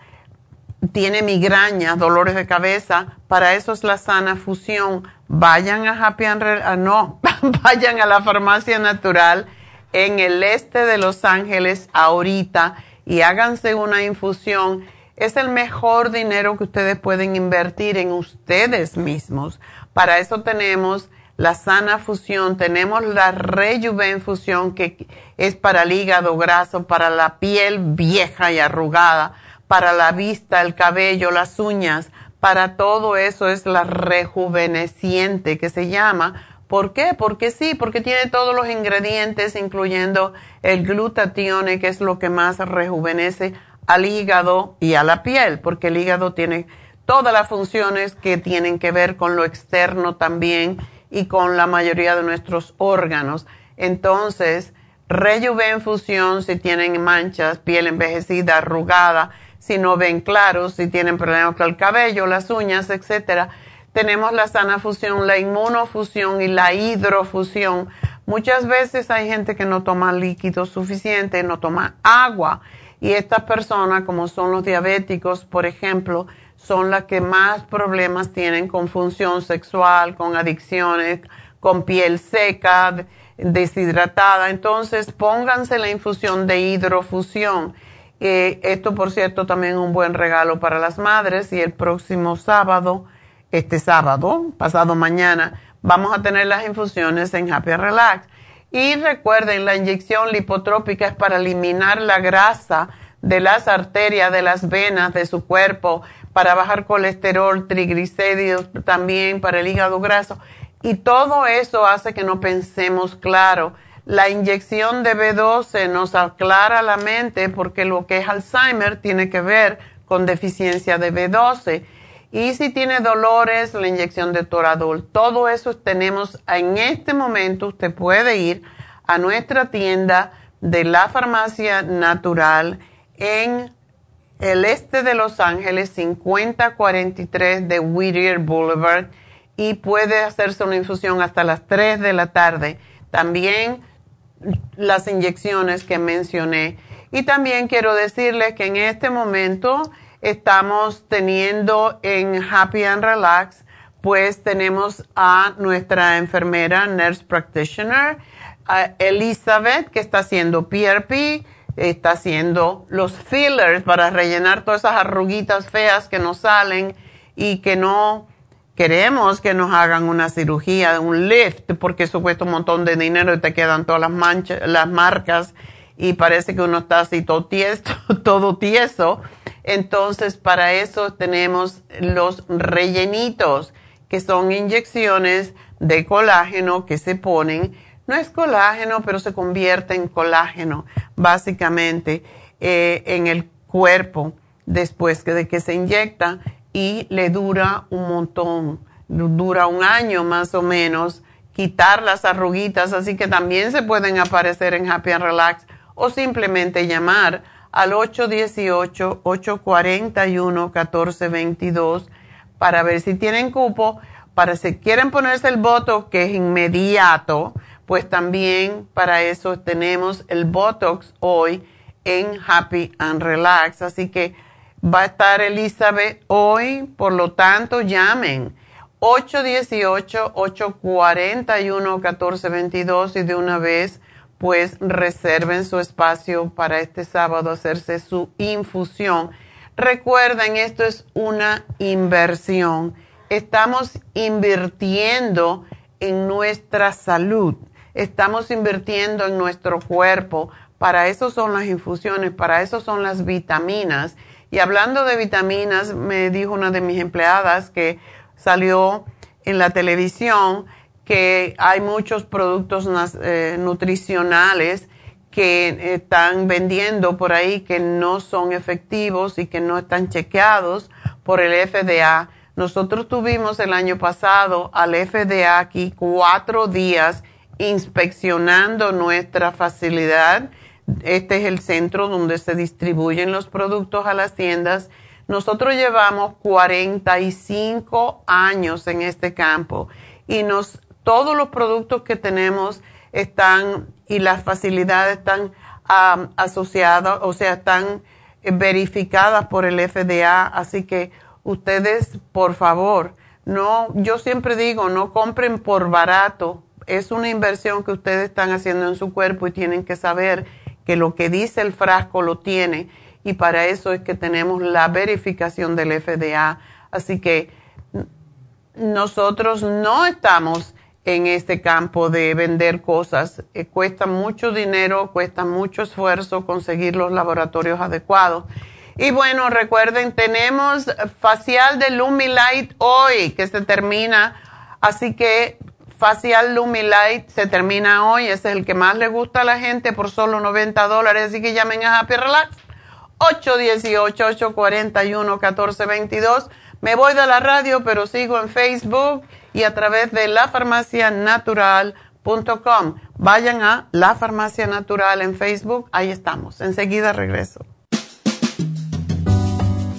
tiene migraña, dolores de cabeza, para eso es la sana fusión. Vayan a Happy and ah, no, vayan a la farmacia natural en el este de Los Ángeles ahorita y háganse una infusión es el mejor dinero que ustedes pueden invertir en ustedes mismos. Para eso tenemos la sana fusión, tenemos la rejuven fusión que es para el hígado graso, para la piel vieja y arrugada, para la vista, el cabello, las uñas, para todo eso es la rejuveneciente que se llama. ¿Por qué? Porque sí, porque tiene todos los ingredientes, incluyendo el glutatión, que es lo que más rejuvenece al hígado y a la piel, porque el hígado tiene todas las funciones que tienen que ver con lo externo también y con la mayoría de nuestros órganos. Entonces, Rejuven Fusión si tienen manchas, piel envejecida, arrugada, si no ven claros, si tienen problemas con el cabello, las uñas, etcétera. Tenemos la sana fusión, la inmunofusión y la hidrofusión. Muchas veces hay gente que no toma líquido suficiente, no toma agua y estas personas, como son los diabéticos, por ejemplo, son las que más problemas tienen con función sexual, con adicciones, con piel seca, deshidratada. Entonces, pónganse la infusión de hidrofusión. Eh, esto, por cierto, también es un buen regalo para las madres. Y el próximo sábado, este sábado, pasado mañana, vamos a tener las infusiones en Happy Relax. Y recuerden, la inyección lipotrópica es para eliminar la grasa de las arterias, de las venas de su cuerpo, para bajar colesterol, triglicéridos, también para el hígado graso. Y todo eso hace que no pensemos claro. La inyección de B12 nos aclara la mente porque lo que es Alzheimer tiene que ver con deficiencia de B12 y si tiene dolores, la inyección de Toradol. Todo eso tenemos en este momento. Usted puede ir a nuestra tienda de la farmacia natural en el este de Los Ángeles, 5043 de Whittier Boulevard, y puede hacerse una infusión hasta las 3 de la tarde. También las inyecciones que mencioné. Y también quiero decirles que en este momento estamos teniendo en Happy and Relax, pues tenemos a nuestra enfermera, nurse practitioner, Elizabeth, que está haciendo PRP, está haciendo los fillers para rellenar todas esas arruguitas feas que nos salen y que no queremos que nos hagan una cirugía, un lift, porque eso cuesta un montón de dinero y te quedan todas las manchas, las marcas y parece que uno está así todo tieso, todo tieso. Entonces, para eso tenemos los rellenitos, que son inyecciones de colágeno que se ponen. No es colágeno, pero se convierte en colágeno, básicamente, eh, en el cuerpo después de que se inyecta y le dura un montón, dura un año más o menos quitar las arruguitas, así que también se pueden aparecer en Happy and Relax o simplemente llamar al 818-841-1422 para ver si tienen cupo, para si quieren ponerse el Botox, que es inmediato, pues también para eso tenemos el Botox hoy en Happy and Relax. Así que va a estar Elizabeth hoy, por lo tanto llamen 818-841-1422 y de una vez pues reserven su espacio para este sábado hacerse su infusión. Recuerden, esto es una inversión. Estamos invirtiendo en nuestra salud, estamos invirtiendo en nuestro cuerpo. Para eso son las infusiones, para eso son las vitaminas. Y hablando de vitaminas, me dijo una de mis empleadas que salió en la televisión que hay muchos productos eh, nutricionales que están vendiendo por ahí que no son efectivos y que no están chequeados por el FDA. Nosotros tuvimos el año pasado al FDA aquí cuatro días inspeccionando nuestra facilidad. Este es el centro donde se distribuyen los productos a las tiendas. Nosotros llevamos 45 años en este campo y nos todos los productos que tenemos están y las facilidades están asociadas, o sea, están verificadas por el FDA, así que ustedes, por favor, no, yo siempre digo, no compren por barato, es una inversión que ustedes están haciendo en su cuerpo y tienen que saber que lo que dice el frasco lo tiene y para eso es que tenemos la verificación del FDA. Así que nosotros no estamos en este campo de vender cosas. Eh, cuesta mucho dinero, cuesta mucho esfuerzo conseguir los laboratorios adecuados. Y bueno, recuerden, tenemos facial de Lumilight hoy que se termina, así que facial Lumilight se termina hoy, ese es el que más le gusta a la gente por solo 90 dólares, así que llamen a Happy Relax 818-841-1422. Me voy de la radio, pero sigo en Facebook y a través de lafarmacianatural.com. Vayan a La Farmacia Natural en Facebook, ahí estamos. Enseguida regreso.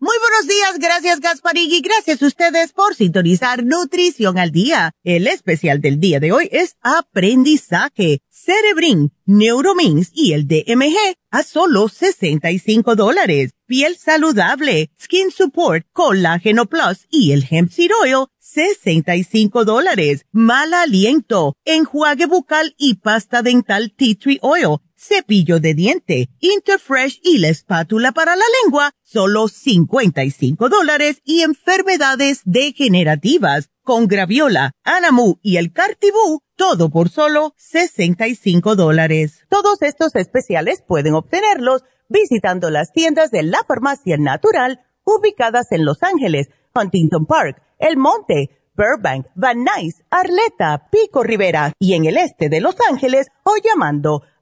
Muy buenos días, gracias Gasparigui, gracias a ustedes por sintonizar Nutrición al Día. El especial del día de hoy es Aprendizaje, Cerebrin, Neuromins y el DMG a solo 65 dólares. Piel saludable, Skin Support, Colágeno Plus y el Hemp Seed Oil, 65 dólares. Mal aliento, enjuague bucal y pasta dental Tea Tree Oil cepillo de diente, Interfresh y la espátula para la lengua, solo 55 dólares y enfermedades degenerativas con graviola, anamu y el cartibú, todo por solo 65 dólares. Todos estos especiales pueden obtenerlos visitando las tiendas de la farmacia natural ubicadas en Los Ángeles, Huntington Park, El Monte, Burbank, Van Nuys, Arleta, Pico Rivera y en el este de Los Ángeles o llamando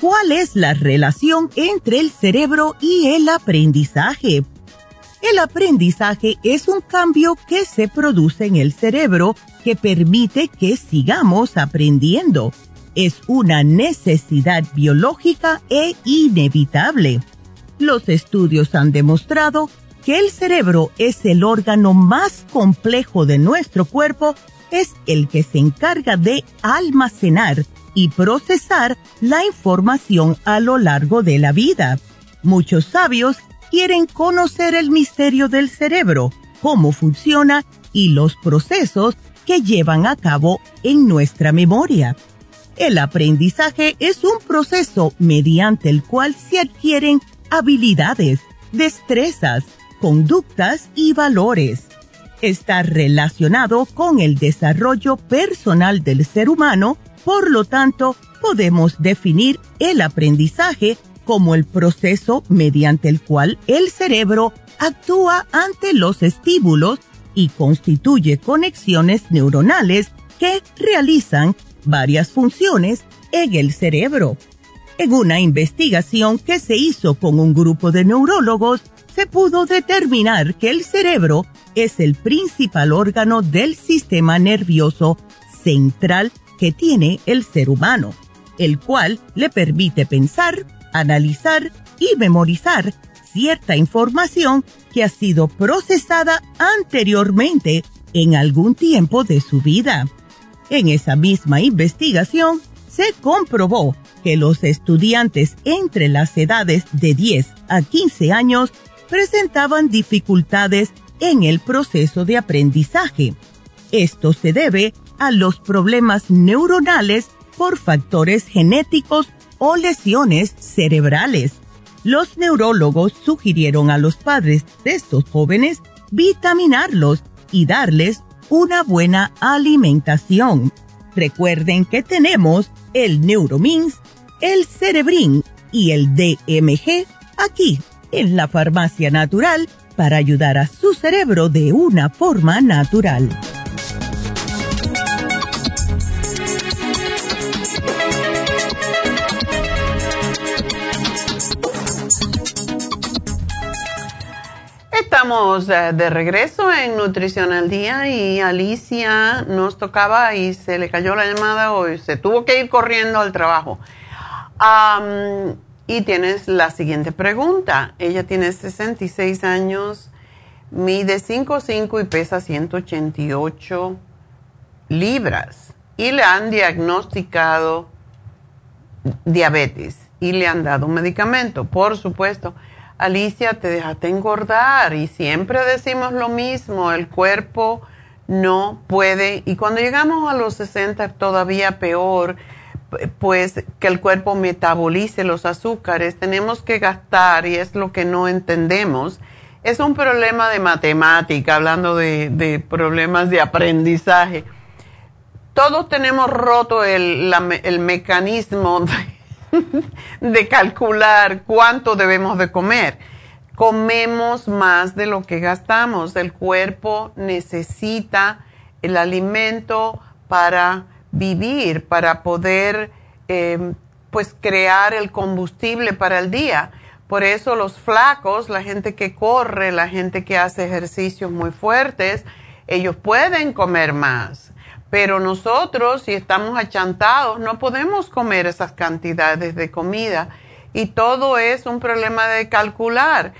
¿Cuál es la relación entre el cerebro y el aprendizaje? El aprendizaje es un cambio que se produce en el cerebro que permite que sigamos aprendiendo. Es una necesidad biológica e inevitable. Los estudios han demostrado que el cerebro es el órgano más complejo de nuestro cuerpo, es el que se encarga de almacenar y procesar la información a lo largo de la vida. Muchos sabios quieren conocer el misterio del cerebro, cómo funciona y los procesos que llevan a cabo en nuestra memoria. El aprendizaje es un proceso mediante el cual se adquieren habilidades, destrezas, conductas y valores está relacionado con el desarrollo personal del ser humano, por lo tanto, podemos definir el aprendizaje como el proceso mediante el cual el cerebro actúa ante los estímulos y constituye conexiones neuronales que realizan varias funciones en el cerebro. En una investigación que se hizo con un grupo de neurólogos, se pudo determinar que el cerebro es el principal órgano del sistema nervioso central que tiene el ser humano, el cual le permite pensar, analizar y memorizar cierta información que ha sido procesada anteriormente en algún tiempo de su vida. En esa misma investigación se comprobó que los estudiantes entre las edades de 10 a 15 años presentaban dificultades en el proceso de aprendizaje. Esto se debe a los problemas neuronales por factores genéticos o lesiones cerebrales. Los neurólogos sugirieron a los padres de estos jóvenes vitaminarlos y darles una buena alimentación. Recuerden que tenemos el Neuromins, el Cerebrin y el DMG aquí en la farmacia natural para ayudar a su cerebro de una forma natural.
Estamos eh, de regreso en Nutrición al Día y Alicia nos tocaba y se le cayó la llamada hoy, se tuvo que ir corriendo al trabajo. Y tienes la siguiente pregunta. Ella tiene 66 años, mide 5'5 y pesa 188 libras. Y le han diagnosticado diabetes y le han dado un medicamento, por supuesto. Alicia, te dejaste engordar y siempre decimos lo mismo, el cuerpo no puede, y cuando llegamos a los 60 todavía peor, pues que el cuerpo metabolice los azúcares, tenemos que gastar y es lo que no entendemos. Es un problema de matemática, hablando de, problemas de aprendizaje. Todos tenemos roto el, el mecanismo de de calcular cuánto debemos de comer. Comemos más de lo que gastamos. El cuerpo necesita el alimento para vivir, para poder em, pues crear el combustible para el día. Por eso los flacos, la gente que corre, la gente que hace ejercicios muy fuertes, ellos pueden comer más pero nosotros, si estamos achantados, no podemos comer esas cantidades de comida. Y todo es un problema de calcular.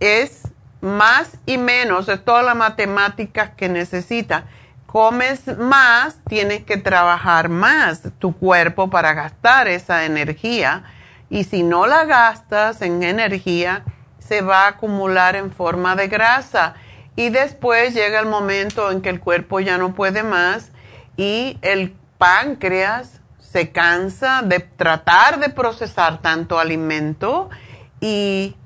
Es más y menos, es toda la matemática que necesita. Comes más, tienes que trabajar más tu cuerpo para gastar esa energía. Y si no la gastas en energía, se va a acumular en forma de grasa. Y después llega el momento en que el cuerpo ya no puede más y el páncreas se cansa de tratar de procesar tanto alimento y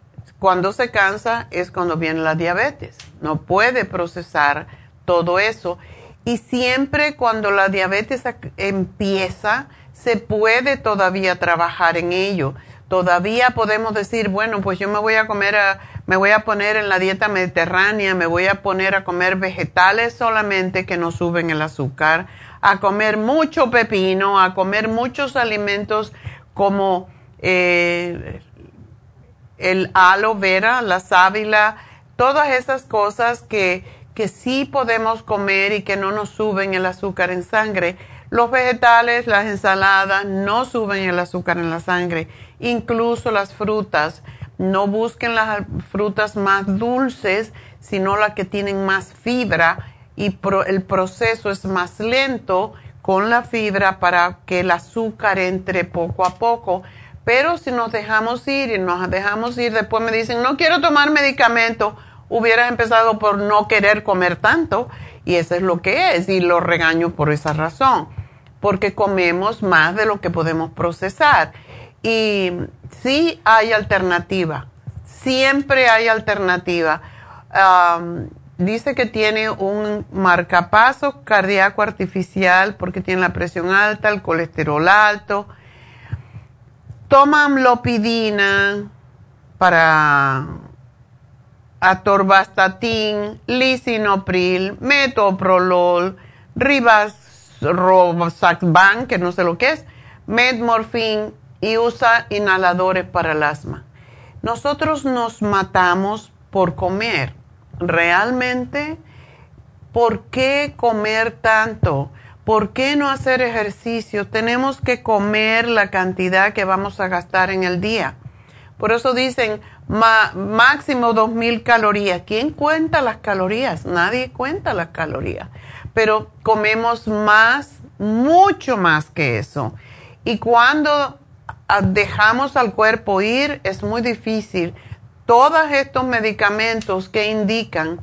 cuando se cansa es cuando viene la diabetes. No puede procesar todo eso. Y siempre cuando la diabetes empieza, se puede todavía trabajar en ello. Todavía podemos decir, bueno, pues yo me voy a comer, me voy a poner en la dieta mediterránea, me voy a poner a comer vegetales solamente que no suben el azúcar a comer mucho pepino, a comer muchos alimentos como eh, el aloe vera, la sábila, todas esas cosas que, que sí podemos comer y que no nos suben el azúcar en sangre. Los vegetales, las ensaladas no suben el azúcar en la sangre, incluso las frutas. No busquen las frutas más dulces, sino las que tienen más fibra y el proceso es más lento con la fibra para que el azúcar entre poco a poco. Pero si nos dejamos ir y nos dejamos ir, después me dicen, no quiero tomar medicamento, hubieras empezado por no querer comer tanto y eso es lo que es y lo regaño por esa razón, porque comemos más de lo que podemos procesar. Y sí hay alternativa, siempre hay alternativa dice que tiene un marcapaso cardíaco artificial porque tiene la presión alta, el colesterol alto. Toma amlopidina para atorvastatin, lisinopril, metoprolol, ribasacban, que no sé lo que es, medmorfin y usa inhaladores para el asma. Nosotros nos matamos por comer. Realmente, ¿por qué comer tanto? ¿Por qué no hacer ejercicio? Tenemos que comer la cantidad que vamos a gastar en el día. Por eso dicen máximo 2.000 calorías. ¿Quién cuenta las calorías? Nadie cuenta las calorías. Pero comemos más, mucho más que eso. Y cuando dejamos al cuerpo ir, es muy difícil. Todos estos medicamentos que indican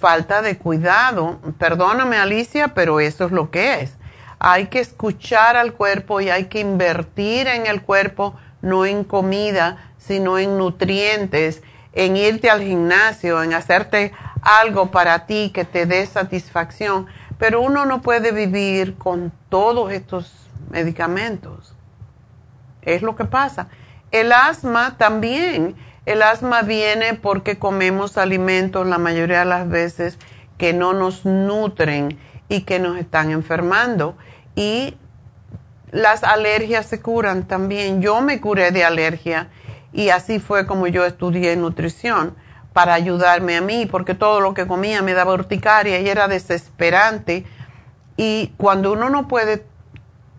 falta de cuidado, perdóname Alicia, pero eso es lo que es. Hay que escuchar al cuerpo y hay que invertir en el cuerpo, no en comida, sino en nutrientes, en irte al gimnasio, en hacerte algo para ti que te dé satisfacción. Pero uno no puede vivir con todos estos medicamentos. Es lo que pasa. El asma también. El asma viene porque comemos alimentos la mayoría de las veces que no nos nutren y que nos están enfermando. Y las alergias se curan también. Yo me curé de alergia y así fue como yo estudié nutrición para ayudarme a mí, porque todo lo que comía me daba urticaria y era desesperante. Y cuando uno no puede,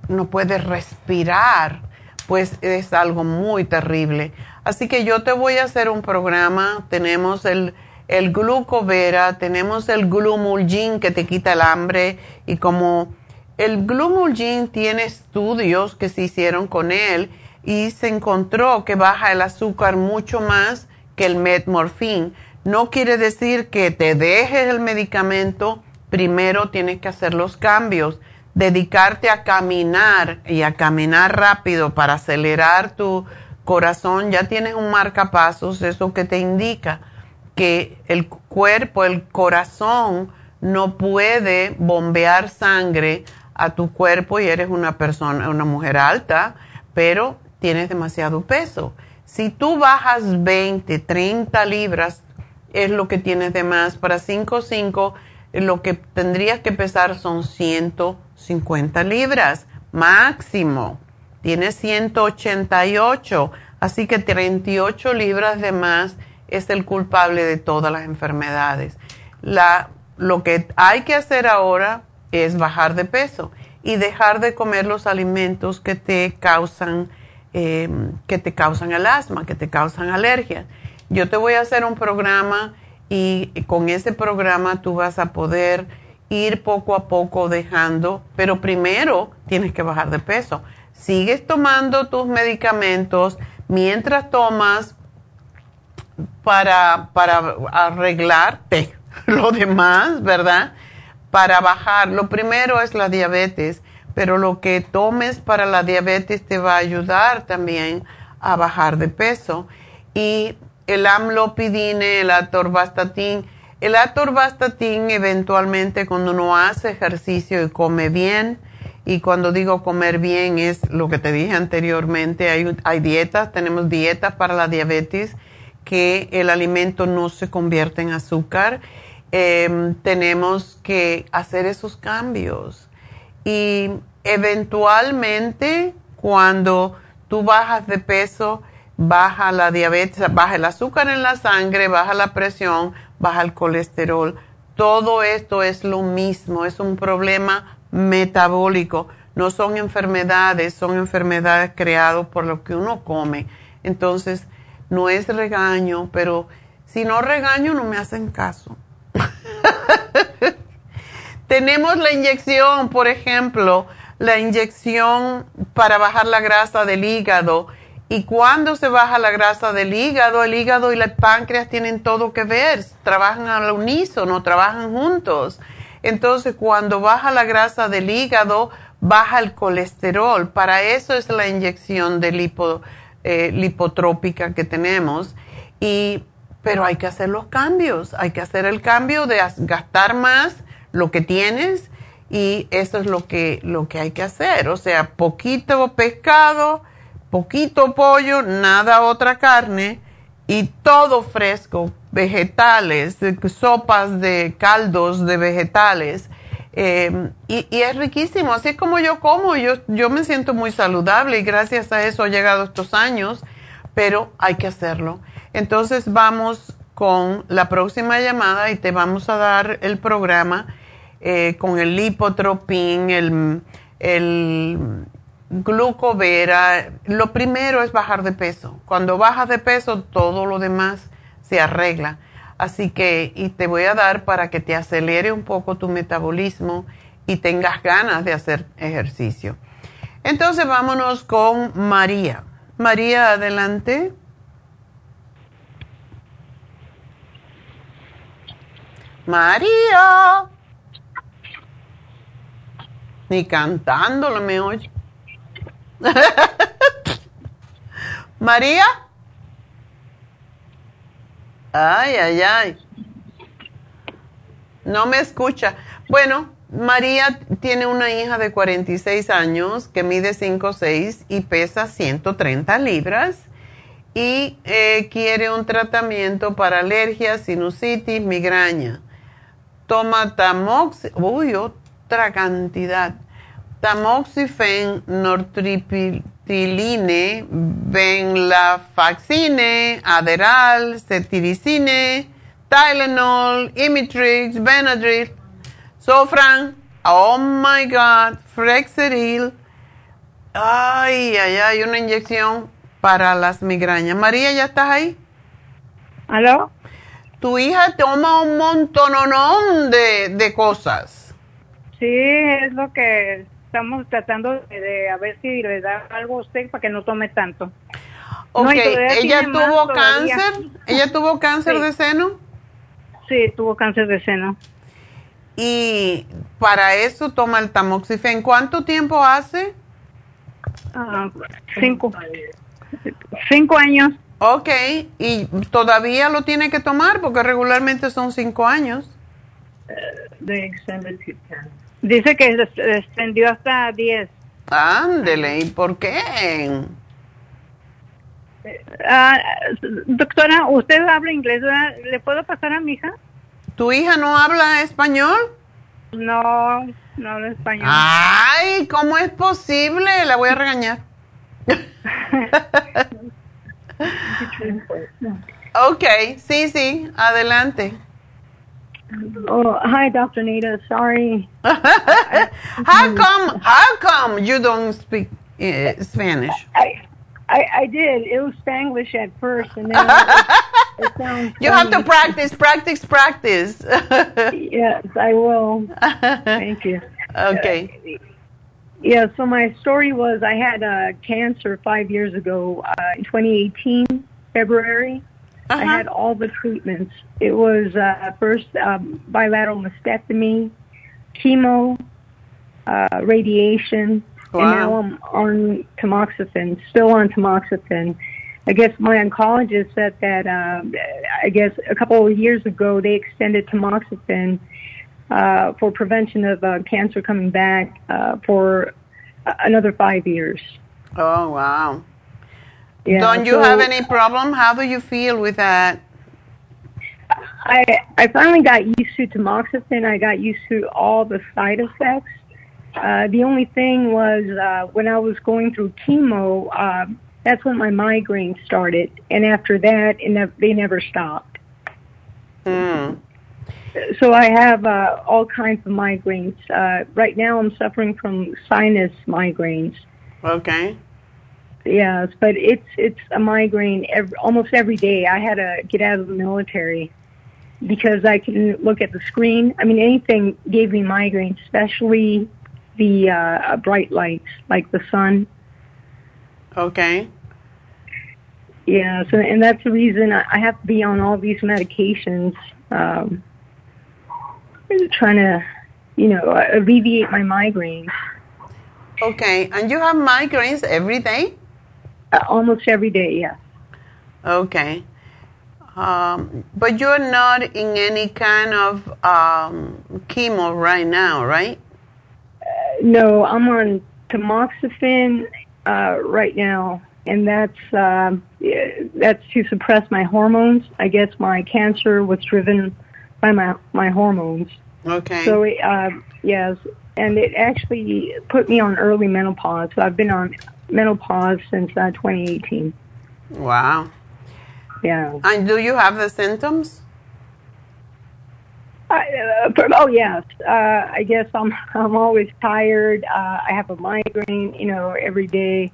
no puede respirar, pues es algo muy terrible. Así que yo te voy a hacer un programa. Tenemos el, el glucovera, tenemos el glumulgin que te quita el hambre y como el glumulgin tiene estudios que se hicieron con él y se encontró que baja el azúcar mucho más que el metmorfín. No quiere decir que te dejes el medicamento, primero tienes que hacer los cambios, dedicarte a caminar y a caminar rápido para acelerar tu corazón, ya tienes un marcapasos, eso que te indica que el cuerpo, el corazón no puede bombear sangre a tu cuerpo y eres una persona, una mujer alta, pero tienes demasiado peso. Si tú bajas 20, 30 libras, es lo que tienes de más. Para 5 5, lo que tendrías que pesar son 150 libras máximo. Tienes 188, así que 38 libras de más es el culpable de todas las enfermedades. Lo que hay que hacer ahora es bajar de peso y dejar de comer los alimentos que te causan Em, que te causan el asma, que te causan alergia. Yo te voy a hacer un programa y con ese programa tú vas a poder ir poco a poco dejando, pero primero tienes que bajar de peso. Sigues tomando tus medicamentos mientras tomas para, para arreglarte lo demás, ¿verdad? Para bajar. Lo primero es la diabetes pero lo que tomes para la diabetes te va a ayudar también a bajar de peso. Y el amlopidine, el atorvastatin, el atorvastatin eventualmente cuando uno hace ejercicio y come bien, y cuando digo comer bien es lo que te dije anteriormente, hay, hay dietas, tenemos dietas para la diabetes que el alimento no se convierte en azúcar. Em, tenemos que hacer esos cambios y eventualmente cuando tú bajas de peso, baja la diabetes, baja el azúcar en la sangre, baja la presión, baja el colesterol. Todo esto es lo mismo, es un problema metabólico. No son enfermedades, son enfermedades creadas por lo que uno come. Entonces, no es regaño, pero si no regaño no me hacen caso. Tenemos la inyección, por ejemplo, la inyección para bajar la grasa del hígado. Y cuando se baja la grasa del hígado, el hígado y el páncreas tienen todo que ver, trabajan al unísono, trabajan juntos. Entonces, cuando baja la grasa del hígado, baja el colesterol. Para eso es la inyección de lipo, eh, lipotrópica que tenemos. Y pero hay que hacer los cambios, hay que hacer el cambio de gastar más lo que tienes y eso es lo que, lo que hay que hacer. O sea, poquito pescado, poquito pollo, nada otra carne y todo fresco, vegetales, sopas de caldos de vegetales. Y, y, es riquísimo, así es como yo como, yo, yo me siento muy saludable y gracias a eso he llegado estos años, pero hay que hacerlo. Entonces vamos con la próxima llamada y te vamos a dar el programa eh, con el lipotropin, el, el glucovera. Lo primero es bajar de peso. Cuando bajas de peso, todo lo demás se arregla. Así que, y te voy a dar para que te acelere un poco tu metabolismo y tengas ganas de hacer ejercicio. Entonces vámonos con María. María, adelante. María. Ni cantándolo me oye. María. Ay, ay, ay. No me escucha. Bueno, María tiene una hija de 46 años que mide 5'6 y pesa 130 libras y eh, quiere un tratamiento para alergias, sinusitis, migraña toma tamox, uy, otra cantidad, tamoxifen, nortriptiline, venlafaxine, Aderal, cetiricine, Tylenol, Imitrix, Benadryl, Sofran, oh my God, Frexeril, ay, ay, ay, una inyección para las migrañas. María, ¿ya estás ahí?
¿Aló?
Tu hija toma un montón de, de cosas.
Sí, es lo que estamos tratando de, a ver si le da algo a usted para que no tome tanto.
Ok, ¿ella tuvo cáncer? ¿Ella tuvo cáncer de seno?
Sí, tuvo cáncer de seno.
Y para eso toma el tamoxifen. ¿Cuánto tiempo hace?
Ah, cinco. Cinco años.
Ok, ¿y todavía lo tiene que tomar? Porque regularmente son cinco años.
Dice que se extendió hasta diez.
Ándele, ¿y por qué?
Ah, doctora, ¿usted habla inglés? ¿Le puedo pasar a mi hija?
¿Tu hija no habla español?
No, no habla español.
Ay, ¿cómo es posible? La voy a regañar. ok, sí, sí, adelante.
Oh, hi, Dr. Nita. Sorry.
how come? How come you don't speak uh, Spanish?
I, I, I did. It was Spanglish at first, and then it,
it You have to practice, practice, practice.
yes, I will. Thank you.
Okay.
Uh, yeah, so my story was I had uh, cancer five years ago uh, in 2018, February. Uh-huh. I had all the treatments. It was uh, first um, bilateral mastectomy, chemo, uh, radiation, wow. and now I'm on tamoxifen, still on tamoxifen. I guess my oncologist said that uh, I guess a couple of years ago they extended tamoxifen uh, for prevention of uh, cancer coming back uh, for another five years.
Oh wow! Yeah, Don't you so, have any problem? How do you feel with that?
I I finally got used to tamoxifen. I got used to all the side effects. Uh, the only thing was uh, when I was going through chemo. Uh, that's when my migraine started, and after that, it they never stopped.
Hmm
so I have uh, all kinds of migraines. Uh, right now, I'm suffering from sinus migraines.
Okay.
Yes, but it's it's a migraine every, almost every day. I had to get out of the military because I can look at the screen. I mean, anything gave me migraine, especially the uh, bright lights like the sun.
Okay.
Yeah, so and that's the reason I have to be on all these medications. Um, trying to, you know, alleviate my migraines.
Okay, and you have migraines every day?
Uh, almost every day, yes.
Okay. Um, but you're not in any kind of um, chemo right now, right?
Uh, no, I'm on tamoxifen uh, right now, and that's uh, that's to suppress my hormones. I guess my cancer was driven by my my hormones.
Okay.
So uh, yes, and it actually put me on early menopause. So I've been on menopause since uh, 2018.
Wow.
Yeah.
And do you have the symptoms?
I, uh, oh yes, uh, I guess I'm I'm always tired. Uh, I have a migraine, you know, every day.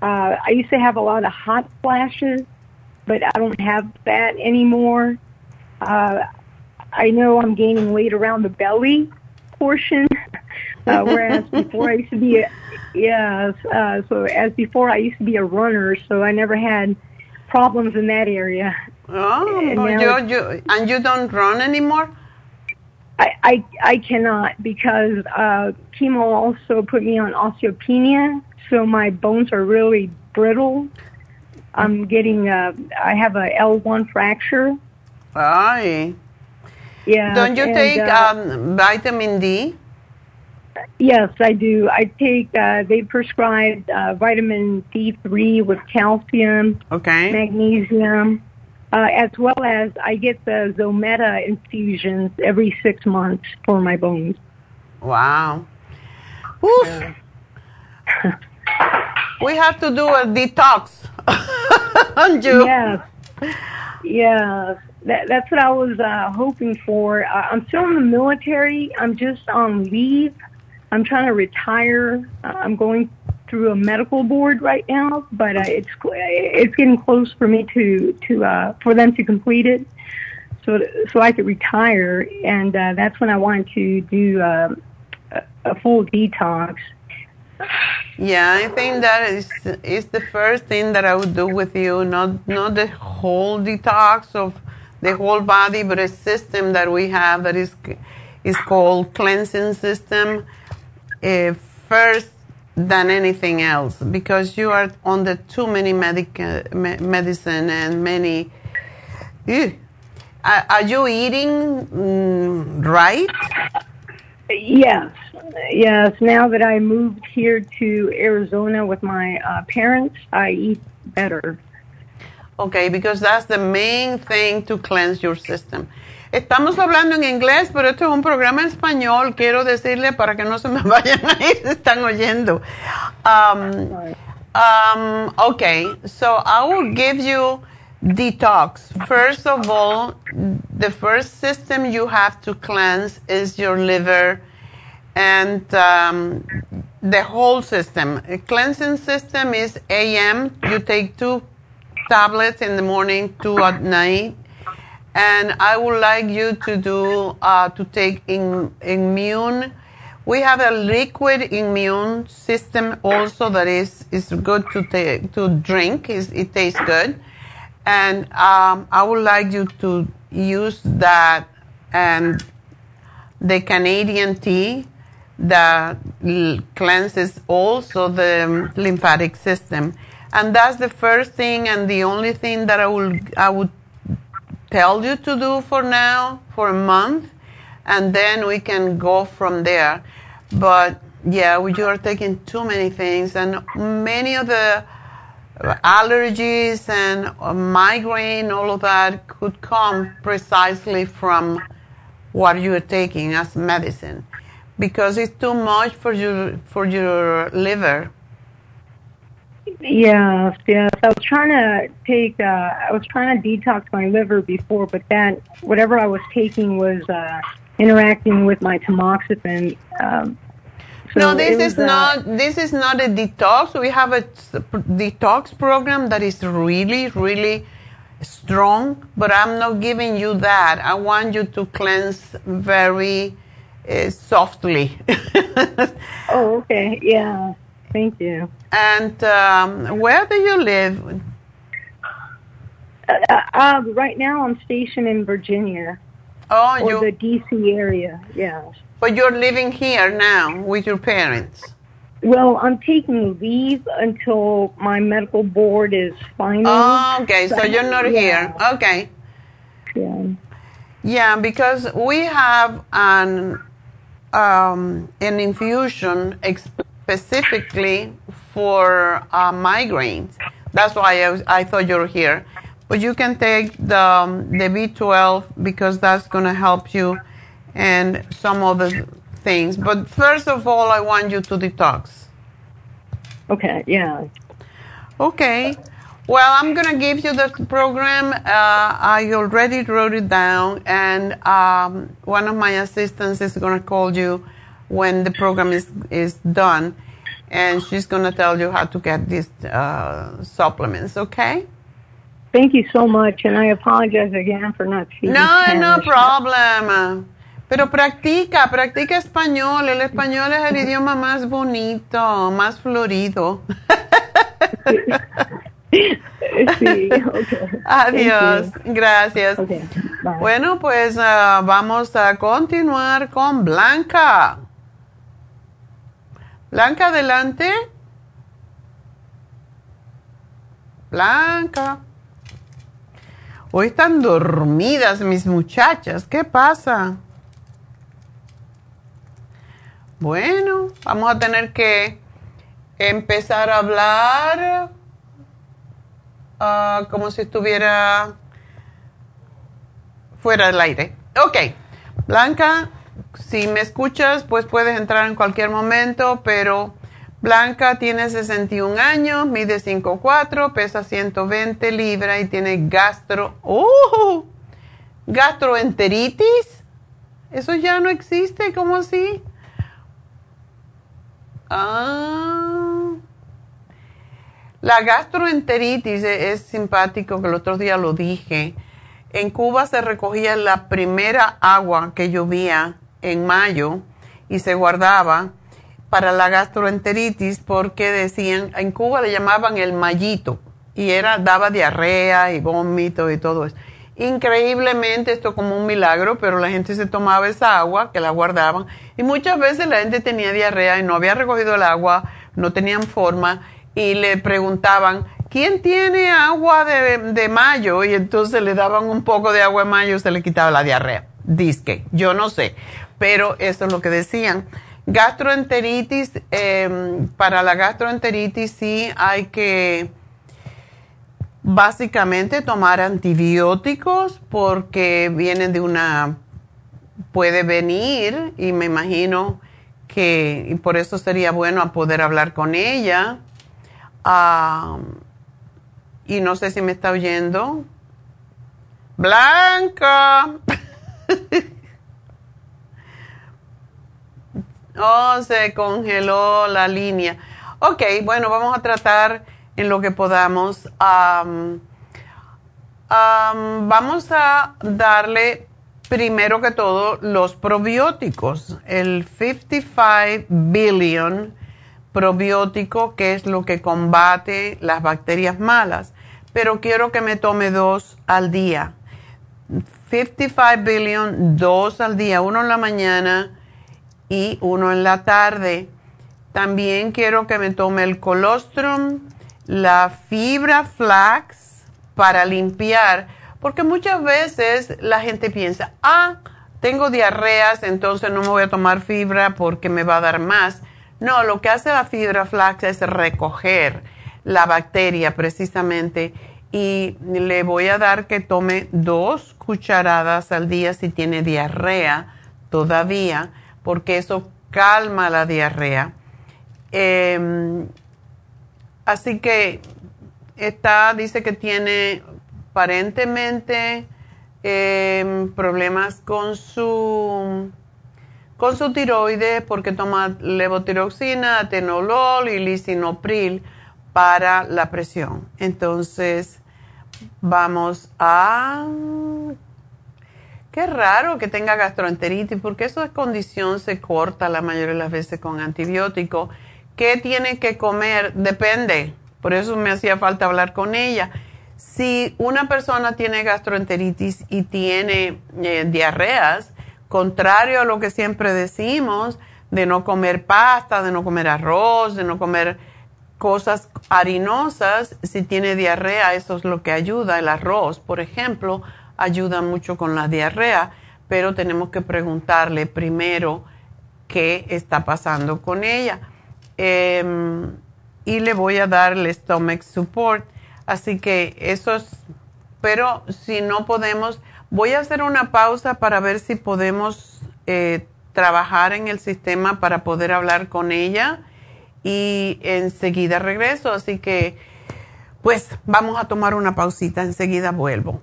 Uh, I used to have a lot of hot flashes, but I don't have that anymore. Uh, I know I'm gaining weight around the belly portion, uh, whereas before I used to be, a, yes. Uh, so as before I used to be a runner, so I never had problems in that area.
Oh, and, you, you, and you don't run anymore?
I, I, I cannot because uh, chemo also put me on osteopenia, so my bones are really brittle. I'm getting, uh, I have a L1 fracture.
Aye.
Yeah.
Don't you
and,
take
uh,
um, vitamin D?
Yes, I do. I take, uh, they prescribed uh, vitamin D3 with calcium,
okay.
magnesium, uh, as well as I get the Zometa infusions every six months for my bones.
Wow. Oof. Yeah. we have to do a detox on you.
Yes. Yes. That, that's what I was uh, hoping for. I'm still in the military. I'm just on leave. I'm trying to retire. Uh, I'm going through a medical board right now, but uh, it's it's getting close for me to to uh, for them to complete it, so so I could retire, and uh, that's when I wanted to do uh, a full detox.
Yeah, I think that is is the first thing that I would do with you, not not the whole detox of the whole body, but a system that we have that is is called cleansing system. Uh, first than anything else because you are under too many medic me medicine and many. Ew. Are, are you eating mm, right?
Yes, yes. Now that I moved here to Arizona with my uh, parents, I eat better.
Okay, because that's the main thing to cleanse your system. Estamos hablando en inglés, pero esto es un programa en español. Quiero decirle para que no se me vayan a ir, están oyendo. Um, um, okay, so I will give you detox. First of all, the first system you have to cleanse is your liver and um, the whole system. A cleansing system is AM. You take two tablets in the morning, two at night and I would like you to do uh, to take in, immune. We have a liquid immune system also that is is good to take to drink. Is it tastes good, and um, I would like you to use that and the Canadian tea that cleanses also the um, lymphatic system. And that's the first thing and the only thing that I will I would tell you to do for now for a month and then we can go from there but yeah you are taking too many things and many of the allergies and uh, migraine all of that could come precisely from what you are taking as medicine because it's too much for your for your liver
Yes, yes. I was trying to take, uh, I was trying to detox my liver before, but that, whatever I was taking was uh, interacting with my tamoxifen. Um,
so no, this was, is uh, not, this is not a detox. We have a detox program that is really, really strong, but I'm not giving you that. I want you to cleanse very uh, softly.
oh, okay. Yeah. Thank you.
And um, where do you live?
Uh, uh, right now, I'm stationed in Virginia.
Oh,
or
you
the D.C. area. Yeah.
But you're living here now with your parents.
Well, I'm taking leave until my medical board is final.
Oh, okay. So, so you're not
yeah.
here. Okay.
Yeah.
Yeah, because we have an um, an infusion specifically for uh, migraines. That's why I, was, I thought you were here. But you can take the um, the B12 because that's going to help you and some other things. But first of all, I want you to detox.
Okay. Yeah.
Okay. Well, I'm going to give you the program. Uh, I already wrote it down, and um, one of my assistants is going to call you when the program is, is done, and she's going to tell you how to get these uh, supplements, okay?
Thank you so much, and I apologize again for not speaking
No,
Spanish.
no problem. Pero practica, practica español. El español es el idioma más bonito, más florido.
Sí, okay.
Adiós, gracias.
Okay.
Bueno, pues ah, vamos a continuar con Blanca. Blanca, adelante. Blanca. Hoy están dormidas mis muchachas. ¿Qué pasa? Bueno, vamos a tener que empezar a hablar ah, como si estuviera fuera del aire. Ok, Blanca, si me escuchas, pues puedes entrar en cualquier momento, pero Blanca tiene 61 años, mide 5'4", pesa 120 libras y tiene gastro... ¡Uh! ¿Gastroenteritis? Eso ya no existe, ¿cómo así? Ah... La gastroenteritis es, es simpático, que el otro día lo dije. En Cuba se recogía la primera agua que llovía en mayo y se guardaba para la gastroenteritis porque decían, en Cuba le llamaban el mallito y era, daba diarrea y vómito y todo eso. Increíblemente esto como un milagro, pero la gente se tomaba esa agua que la guardaban y muchas veces la gente tenía diarrea y no había recogido el agua, no tenían forma y le preguntaban, ¿quién tiene agua de, de mayo? Y entonces le daban un poco de agua de mayo y se le quitaba la diarrea. Disque, yo no sé, pero eso es lo que decían. Gastroenteritis, eh, para la gastroenteritis sí hay que básicamente tomar antibióticos porque vienen de una, puede venir y me imagino que y por eso sería bueno poder hablar con ella. Ah, y no sé si me está oyendo. Blanca. oh, se congeló la línea. Ok, bueno, vamos a tratar en lo que podamos. Am, am, vamos a darle primero que todo los probióticos. El 55 billion probiótico, que es lo que combate las bacterias malas. Pero quiero que me tome dos al día. 55 billion, dos al día, uno en la mañana y uno en la tarde. También quiero que me tome el colostrum, la fibra flax para limpiar, porque muchas veces la gente piensa, ah, tengo diarreas, entonces no me voy a tomar fibra porque me va a dar más. No, lo que hace la fibra flax es recoger la bacteria precisamente y le voy a dar que tome dos cucharadas al día si tiene diarrea todavía, porque eso calma la diarrea. Eh, así que está, dice que tiene aparentemente eh, problemas con su con su tiroides porque toma levotiroxina, atenolol y lisinopril para la presión. Entonces, vamos a... Qué raro que tenga gastroenteritis porque esa condición se corta la mayoría de las veces con antibiótico. ¿Qué tiene que comer? Depende. Por eso me hacía falta hablar con ella. Si una persona tiene gastroenteritis y tiene eh, diarreas, contrario a lo que siempre decimos, de no comer pasta, de no comer arroz, de no comer cosas harinosas, si tiene diarrea, eso es lo que ayuda, el arroz, por ejemplo, ayuda mucho con la diarrea, pero tenemos que preguntarle primero qué está pasando con ella. Em, y le voy a dar el stomach support. Así que eso es, pero si no podemos, voy a hacer una pausa para ver si podemos eh, trabajar en el sistema para poder hablar con ella y enseguida regreso. Así que, pues vamos a tomar una pausita, enseguida vuelvo.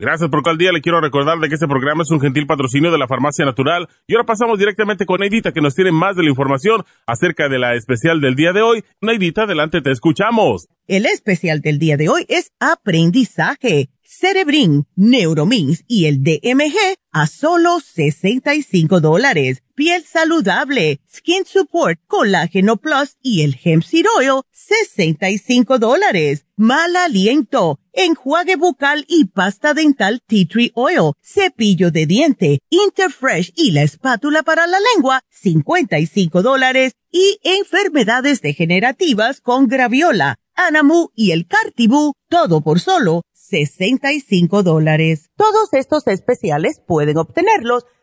Gracias por el día. Le quiero recordar de que este programa es un gentil patrocinio de la Farmacia Natural. Y ahora pasamos directamente con Neidita, que nos tiene más de la información acerca de la especial del día de hoy. Neidita, adelante, te escuchamos.
El especial del día de hoy es aprendizaje. Cerebrin, Neuromins y el DMG a solo 65 dólares. Piel saludable, Skin Support, Colágeno Plus y el Hemp Seed Oil, 65 dólares. Mal aliento, enjuague bucal y pasta dental Tea Tree Oil, cepillo de diente, Interfresh y la espátula para la lengua, 55 dólares. Y enfermedades degenerativas con graviola, Anamu y el Cartibú, todo por solo 65 dólares. Todos estos especiales pueden obtenerlos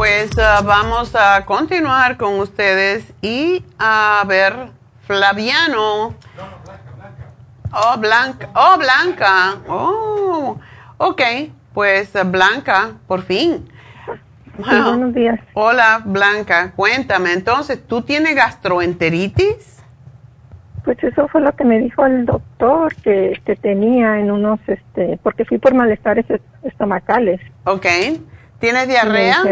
Pues uh, vamos a continuar con ustedes y a ver Flaviano. Oh, Blanca. Oh, Blanca. Oh, ok. Pues uh, Blanca, por fin.
buenos días.
Hola, Blanca. Cuéntame, entonces, ¿tú tienes gastroenteritis?
Pues eso fue lo que me dijo el doctor que, que tenía en unos, este, porque fui por malestares estomacales.
Ok. ¿Tienes diarrea?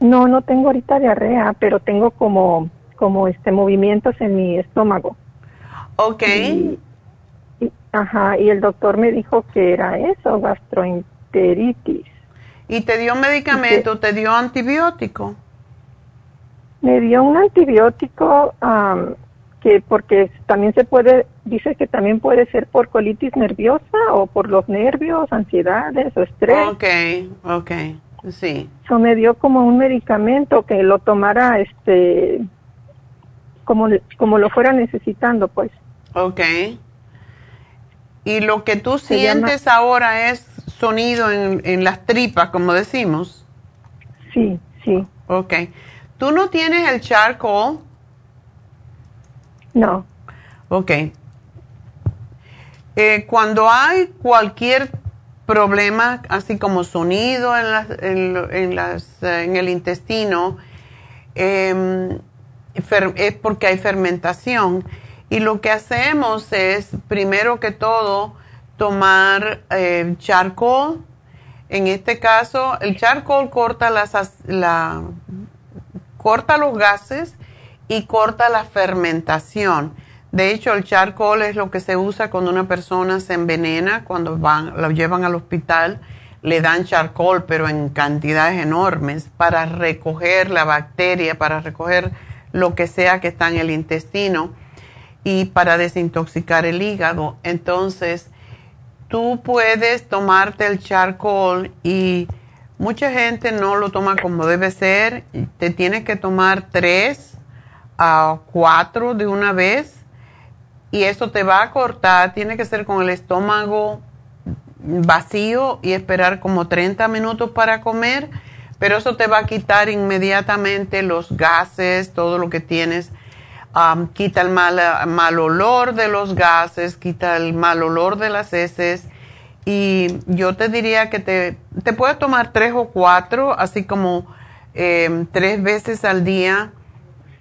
No, no tengo ahorita diarrea, pero tengo como, como este movimientos en mi estómago.
Ok.
ajá, y el doctor me dijo que era eso, gastroenteritis.
¿Y te dio medicamento, te dio antibiótico?
Me dio un antibiótico que porque también se puede, dice que también puede ser por colitis nerviosa o por los nervios, ansiedades o estrés.
Ok, ok. Sí.
Eso me dio como un medicamento que lo tomara, este, como, como lo fuera necesitando, pues.
Ok. Y lo que tú sientes ahora es sonido en, en las tripas, como decimos.
Sí, sí.
Ok. ¿Tú no tienes el charcoal?
No.
Ok. Eh, cuando hay cualquier problema, así como sonido en, en, las, eh, en el intestino, em, es porque hay fermentación. Y lo que hacemos es, primero que todo, tomar eh, charcoal. En este caso, el charcoal corta, las, la, corta los gases y corta la fermentación. De hecho, el charcoal es lo que se usa cuando una persona se envenena, cuando van, lo llevan al hospital, le dan charcoal, pero en cantidades enormes, para recoger la bacteria, para recoger lo que sea que está en el intestino y para desintoxicar el hígado. Entonces, tú puedes tomarte el charcoal y mucha gente no lo toma como debe ser. Te tienes que tomar tres a cuatro de una vez y eso te va a cortar, tiene que ser con el estómago vacío y esperar como 30 minutos para comer, pero eso te va a quitar inmediatamente los gases, todo lo que tienes. quita el mal, mal olor de los gases, quita el mal olor de las heces y yo te diría que te, te puedes tomar tres o cuatro, así como eh, tres veces al día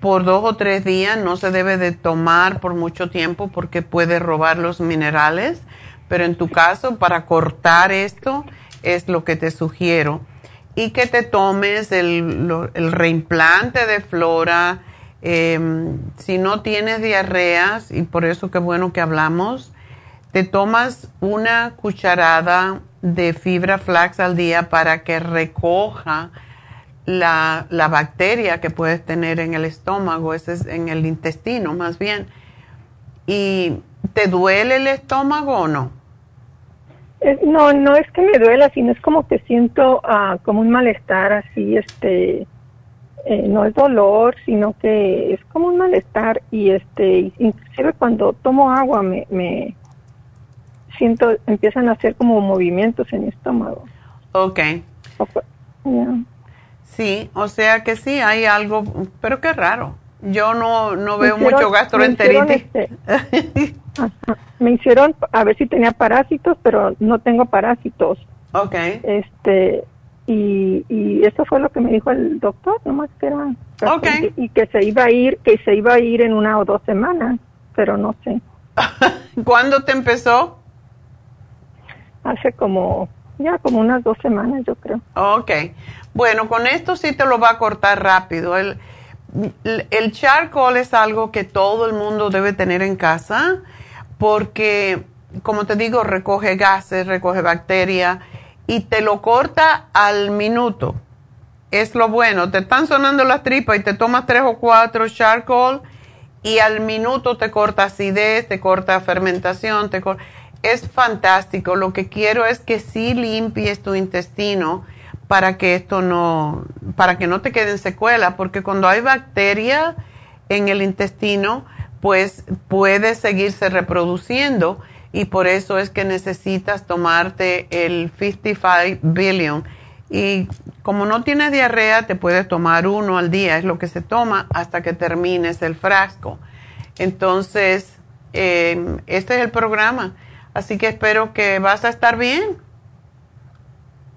por dos o tres días no se debe de tomar por mucho tiempo porque puede robar los minerales, pero en tu caso para cortar esto es lo que te sugiero. Y que te tomes el, reimplante de flora. Em, si no tienes diarreas, y por eso qué bueno que hablamos, te tomas una cucharada de fibra flax al día para que recoja la, la, bacteria que puedes tener en el estómago, ese es en el intestino más bien. ¿Y te duele el estómago o no?
Eh, no, no es que me duela, sino es como que siento uh, como un malestar así, este, eh, no es dolor, sino que es como un malestar y este, inclusive cuando tomo agua me, me siento, empiezan a hacer como movimientos en mi estómago.
Ok. Sí, o sea que sí, hay algo, pero qué raro. Yo no, no veo mucho gastroenteritis.
Me, este, me hicieron a ver si tenía parásitos, pero no tengo parásitos.
Ok.
Este, y, y eso fue lo que me dijo el doctor, nomás que era.
Okay.
Y que se iba a ir, que se iba a ir en una o dos semanas, pero no sé.
¿Cuándo te empezó?
Hace como, ya como unas dos semanas, yo creo.
Ok. Bueno, con esto sí te lo va a cortar rápido. El, el charcoal es algo que todo el mundo debe tener en casa porque, como te digo, recoge gases, recoge bacterias y te lo corta al minuto. Es lo bueno. Te están sonando las tripas y te tomas tres o cuatro charcoal y al minuto te corta acidez, te corta fermentación, te es fantástico. Lo que quiero es que sí limpies tu intestino para que esto no, para que no te queden secuelas, porque cuando hay bacteria en el intestino, pues puede seguirse reproduciendo y por eso es que necesitas tomarte el 55 billion. Y como no tienes diarrea, te puedes tomar uno al día, es lo que se toma hasta que termines el frasco. Entonces, eh, este es el programa. Así que espero que vas a estar bien.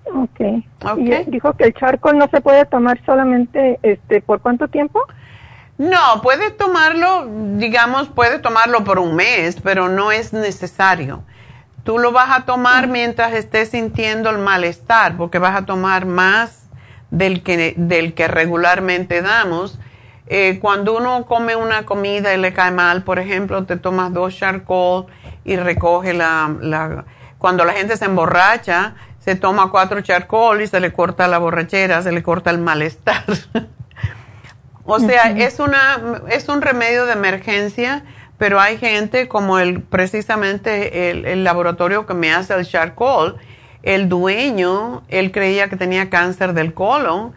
Okay. okay. Y dijo que el charcoal no se puede tomar solamente, este, ¿por cuánto tiempo?
No, puede tomarlo, digamos, puede tomarlo por un mes, pero no es necesario. Tú lo vas a tomar mientras estés sintiendo el malestar, porque vas a tomar más del que, del que regularmente damos. Eh, cuando uno come una comida y le cae mal, por ejemplo, te tomas dos charcoal y recoge la, la cuando la gente se emborracha, se toma cuatro charcoal y se le corta la borrachera, se le corta el malestar. o sea, es, una, es un remedio de emergencia, pero hay gente como el, precisamente el, el laboratorio que me hace el charcoal, el dueño, él creía que tenía cáncer del colon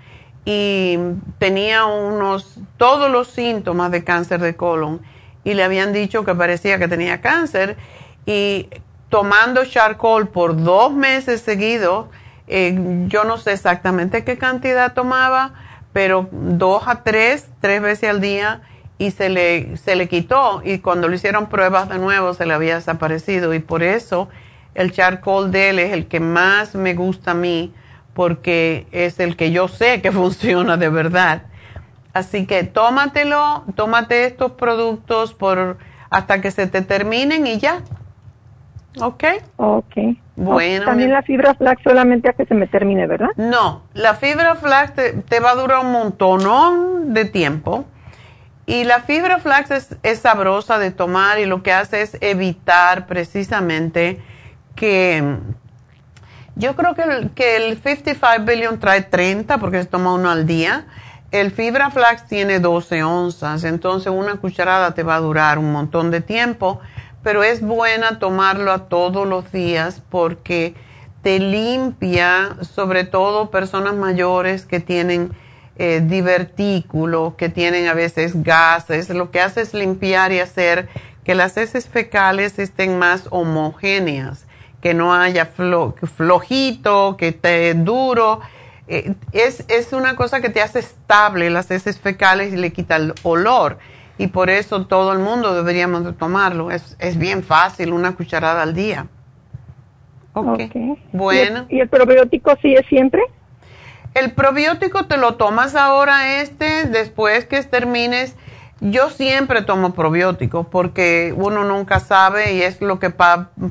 y tenía unos, todos los síntomas de cáncer de colon y le habían dicho que parecía que tenía cáncer y tomando charcoal por dos meses seguidos, Eh, yo no sé exactamente qué cantidad tomaba, pero dos a tres, tres veces al día y se le, se le quitó y cuando le hicieron pruebas de nuevo se le había desaparecido y por eso el charcoal de él es el que más me gusta a mí porque es el que yo sé que funciona de verdad. Así que tómatelo, tómate estos productos por hasta que se te terminen y ya. ¿Ok?
Ok.
Bueno.
También la fibra flax solamente a que se me termine, ¿verdad?
No, la fibra flax te, va a durar un montón de tiempo. Y la fibra flax es, es, sabrosa de tomar y lo que hace es evitar precisamente que... Yo creo que el, que el 55 billion trae 30 porque se toma uno al día. El fibra flax tiene 12 onzas, entonces una cucharada te va a durar un montón de tiempo pero es buena tomarlo a todos los días porque te limpia, sobre todo personas mayores que tienen eh, que tienen a veces gases. Lo que hace es limpiar y hacer que las heces fecales estén más homogéneas, que no haya flojito, que esté duro. Eh, es, es una cosa que te hace estable las heces fecales y le quita el olor y por eso todo el mundo deberíamos de tomarlo. Es, es bien fácil, una cucharada al día. Ok. Bueno.
¿Y el, probiótico sigue siempre?
El probiótico te lo tomas ahora este, después que termines. Yo siempre tomo probiótico porque uno nunca sabe y es lo que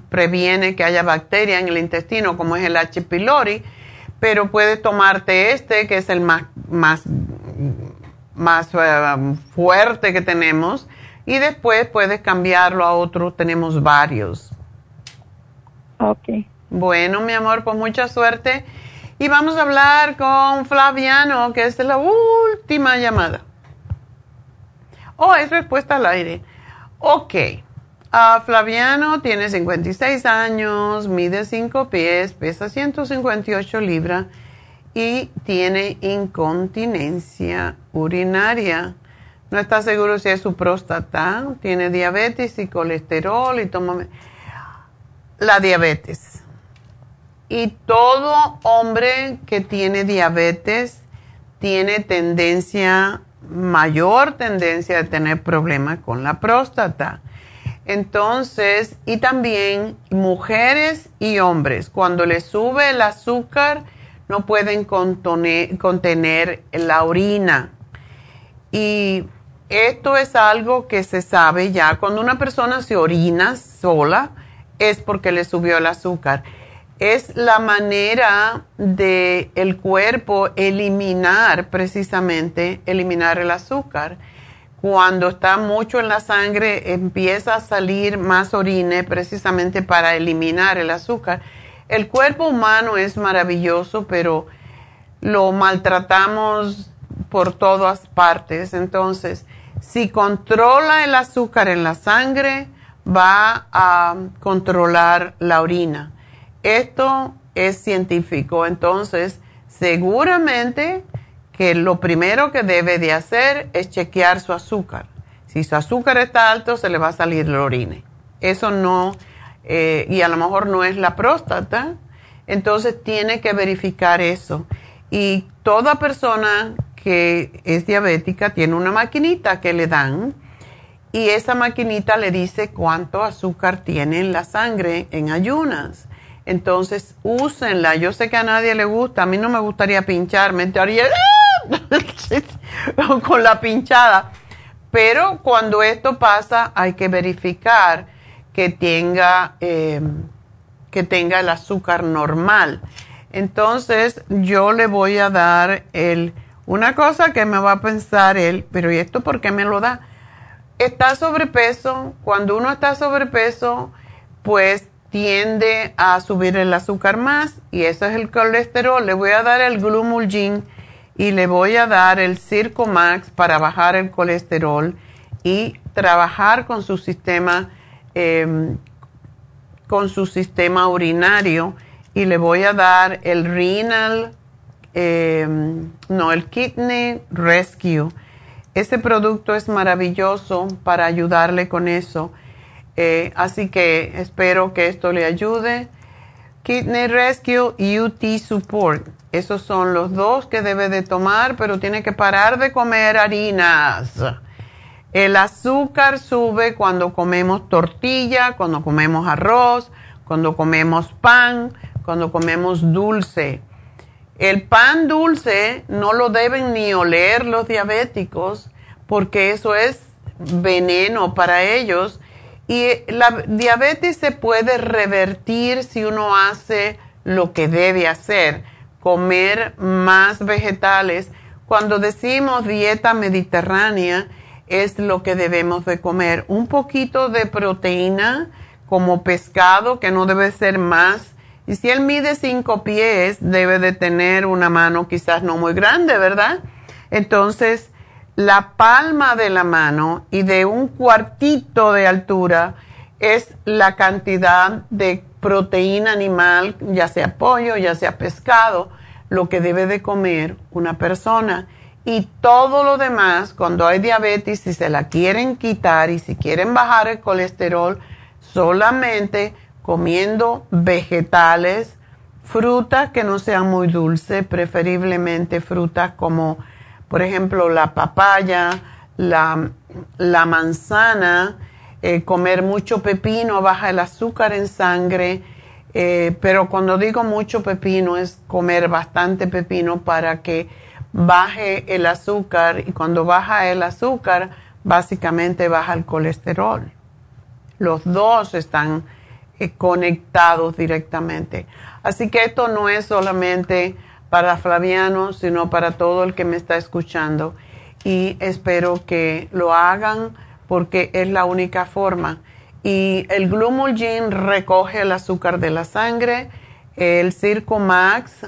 previene que haya bacteria en el intestino, como es el H. pylori, pero puedes tomarte este, que es el más, más más eh, fuerte que tenemos y después puedes cambiarlo a otro, tenemos varios.
Ok.
Bueno, mi amor, pues mucha suerte. Y vamos a hablar con Flaviano, que es la última llamada. Oh, es respuesta al aire. Ok. Uh, Flaviano tiene 56 años, mide 5 pies, pesa 158 libras y tiene incontinencia urinaria. No está seguro si es su próstata, tiene diabetes y colesterol y toma la diabetes. Y todo hombre que tiene diabetes tiene tendencia, mayor tendencia de tener problemas con la próstata. Entonces, y también mujeres y hombres, cuando les sube el azúcar, no pueden contener la orina. Y esto es algo que se sabe ya. Cuando una persona se orina sola es porque le subió el azúcar. Es la manera de el cuerpo eliminar precisamente, eliminar el azúcar. Cuando está mucho en la sangre empieza a salir más orina precisamente para eliminar el azúcar el cuerpo humano es maravilloso, pero lo maltratamos por todas partes. Entonces, si controla el azúcar en la sangre, va a controlar la orina. Esto es científico. Entonces, seguramente que lo primero que debe de hacer es chequear su azúcar. Si su azúcar está alto, se le va a salir la orina. Eso no eh, y a lo mejor no es la próstata, entonces tiene que verificar eso. Y toda persona que es diabética tiene una maquinita que le dan y esa maquinita le dice cuánto azúcar tiene en la sangre en ayunas. Entonces, úsenla. Yo sé que a nadie le gusta, a mí no me gustaría pincharme, estaría con la pinchada. Pero cuando esto pasa, hay que verificar que tenga, eh, que tenga el azúcar normal. Entonces yo le voy a dar el, una cosa que me va a pensar él, pero ¿y esto por qué me lo da? Está sobrepeso, cuando uno está sobrepeso, pues tiende a subir el azúcar más y eso es el colesterol. Le voy a dar el Glumulgin y le voy a dar el Circomax para bajar el colesterol y trabajar con su sistema Em, con su sistema urinario y le voy a dar el renal, em, no, el kidney rescue. Este producto es maravilloso para ayudarle con eso. Eh, así que espero que esto le ayude. Kidney Rescue y UT Support. Esos son los dos que debe de tomar, pero tiene que parar de comer harinas. El azúcar sube cuando comemos tortilla, cuando comemos arroz, cuando comemos pan, cuando comemos dulce. El pan dulce no lo deben ni oler los diabéticos porque eso es veneno para ellos. Y la diabetes se puede revertir si uno hace lo que debe hacer, comer más vegetales. Cuando decimos dieta mediterránea, es lo que debemos de comer. Un poquito de proteína como pescado, que no debe ser más. Y si él mide cinco pies, debe de tener una mano quizás no muy grande, ¿verdad? Entonces, la palma de la mano y de un cuartito de altura es la cantidad de proteína animal, ya sea pollo, ya sea pescado, lo que debe de comer una persona y todo lo demás, cuando hay diabetes, si se la quieren quitar y si quieren bajar el colesterol, solamente comiendo vegetales, frutas que no sean muy dulces, preferiblemente frutas como, por ejemplo, la papaya, la, manzana, eh, comer mucho pepino baja el azúcar en sangre, eh, pero cuando digo mucho pepino es comer bastante pepino para que baje el azúcar y cuando baja el azúcar, básicamente baja el colesterol. Los dos están eh, conectados directamente. Así que esto no es solamente para Flaviano, sino para todo el que me está escuchando. Y espero que lo hagan porque es la única forma. Y el Glumulgin recoge el azúcar de la sangre, el Circo Max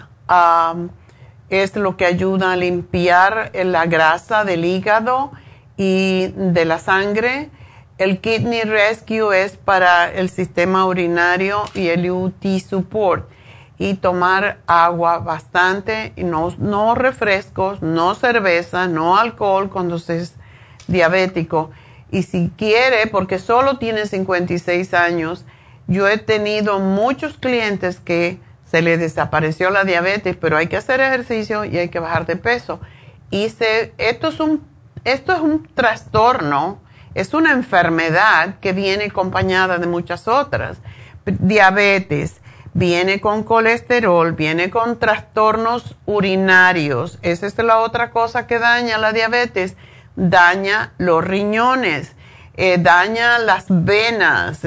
es lo que ayuda a limpiar la grasa del hígado y de la sangre. El Kidney Rescue es para el sistema urinario y el UT Support. Y tomar agua bastante, no, no refrescos, no cerveza, no alcohol cuando se es diabético. Y si quiere, porque solo tiene 56 años, yo he tenido muchos clientes que se le desapareció la diabetes, pero hay que hacer ejercicio y hay que bajar de peso. Y se, esto, es un, esto es un trastorno, es una enfermedad que viene acompañada de muchas otras. Diabetes, viene con colesterol, viene con trastornos urinarios. Esa es la otra cosa que daña la diabetes. Daña los riñones, eh, daña las venas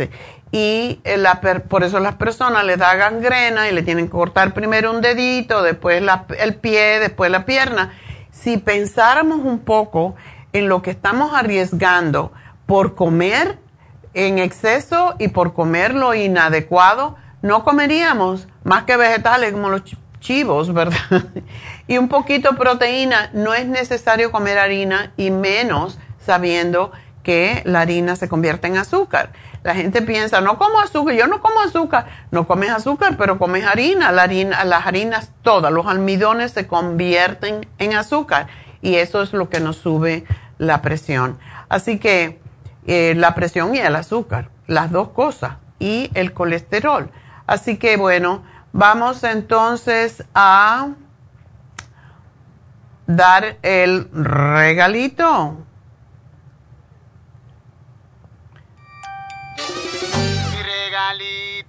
y eh, la por eso las personas le da gangrena y le tienen que cortar primero un dedito, después el pie, después la pierna. Si pensáramos un poco en lo que estamos arriesgando por comer en exceso y por comer lo inadecuado, no comeríamos más que vegetales como los chivos, ¿verdad? y un poquito de proteína. No es necesario comer harina y menos sabiendo que la harina se convierte en azúcar. La gente piensa, no como azúcar, yo no como azúcar. No comes azúcar, pero comes harina. La harina las harinas todas, los almidones se convierten en azúcar y eso es lo que nos sube la presión. Así que eh, la presión y el azúcar, las dos cosas, y el colesterol. Así que bueno, vamos entonces a dar el regalito.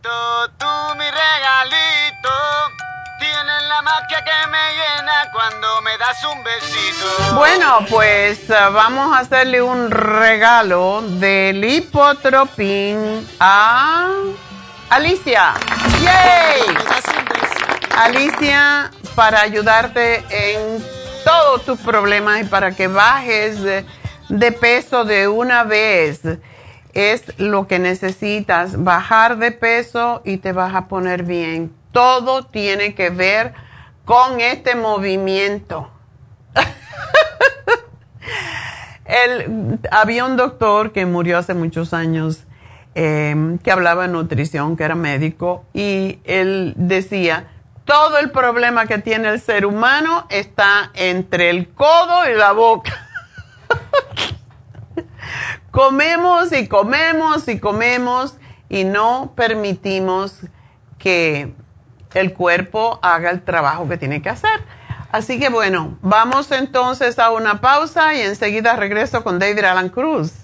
Regalito, tú mi regalito. Tienes la magia que me llena cuando me das un besito.
Bueno, pues uh, vamos a hacerle un regalo de lipotropin a Alicia. ¡Yay! Alicia, para ayudarte en todos tus problemas y para que bajes de peso de una vez es lo que necesitas, bajar de peso y te vas a poner bien. Todo tiene que ver con este movimiento. había un doctor que murió hace muchos años em, que hablaba de nutrición, que era médico, y él decía, todo el problema que tiene el ser humano está entre el codo y la boca. comemos y comemos y comemos y no permitimos que el cuerpo haga el trabajo que tiene que hacer. Así que bueno, vamos entonces a una pausa y enseguida regreso con David Alan Cruz.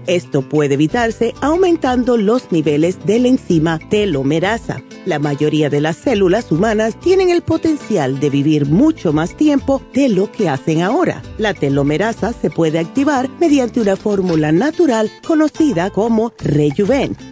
Esto puede evitarse aumentando los niveles de la enzima telomerasa. La mayoría de las células humanas tienen el potencial de vivir mucho más tiempo de lo que hacen ahora. La telomerasa se puede activar mediante una fórmula natural conocida como Rejuven.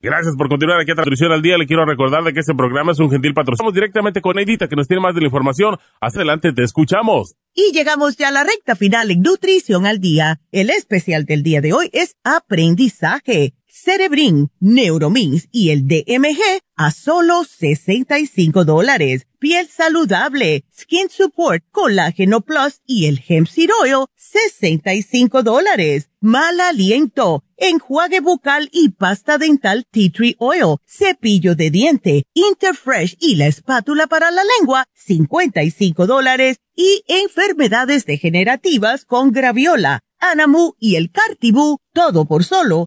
Gracias por continuar aquí a al Día. Le quiero recordar de que este programa es un gentil patrocinio. Vamos directamente con Neidita, que nos tiene más de la información. Hacia adelante, te escuchamos.
Y llegamos ya a la recta final en Nutrición al Día. El especial del día de hoy es Aprendizaje. Cerebrin, Neuromins y el DMG a solo 65 dólares. Piel saludable, Skin Support, Colágeno Plus y el Hemp Seed Oil, 65 dólares. Mal aliento, enjuague bucal y pasta dental Tea Tree Oil, cepillo de diente, Interfresh y la espátula para la lengua, 55 dólares. Y enfermedades degenerativas con graviola, Anamu y el Cartibú, todo por solo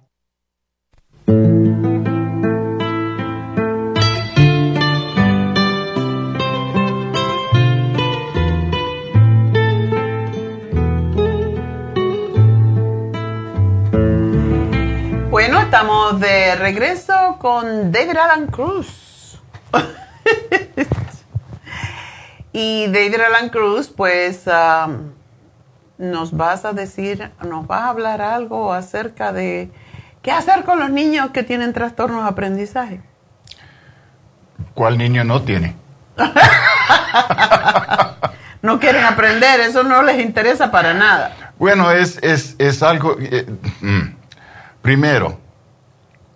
Bueno, estamos de regreso con David Alan Cruz. y David Alan Cruz, pues, um, nos vas a decir, nos vas a hablar algo acerca de qué hacer con los niños que tienen trastornos de aprendizaje.
¿Cuál niño no tiene?
no quieren aprender, eso no les interesa para nada.
Bueno, es, es, es algo... eh, mm. Primero,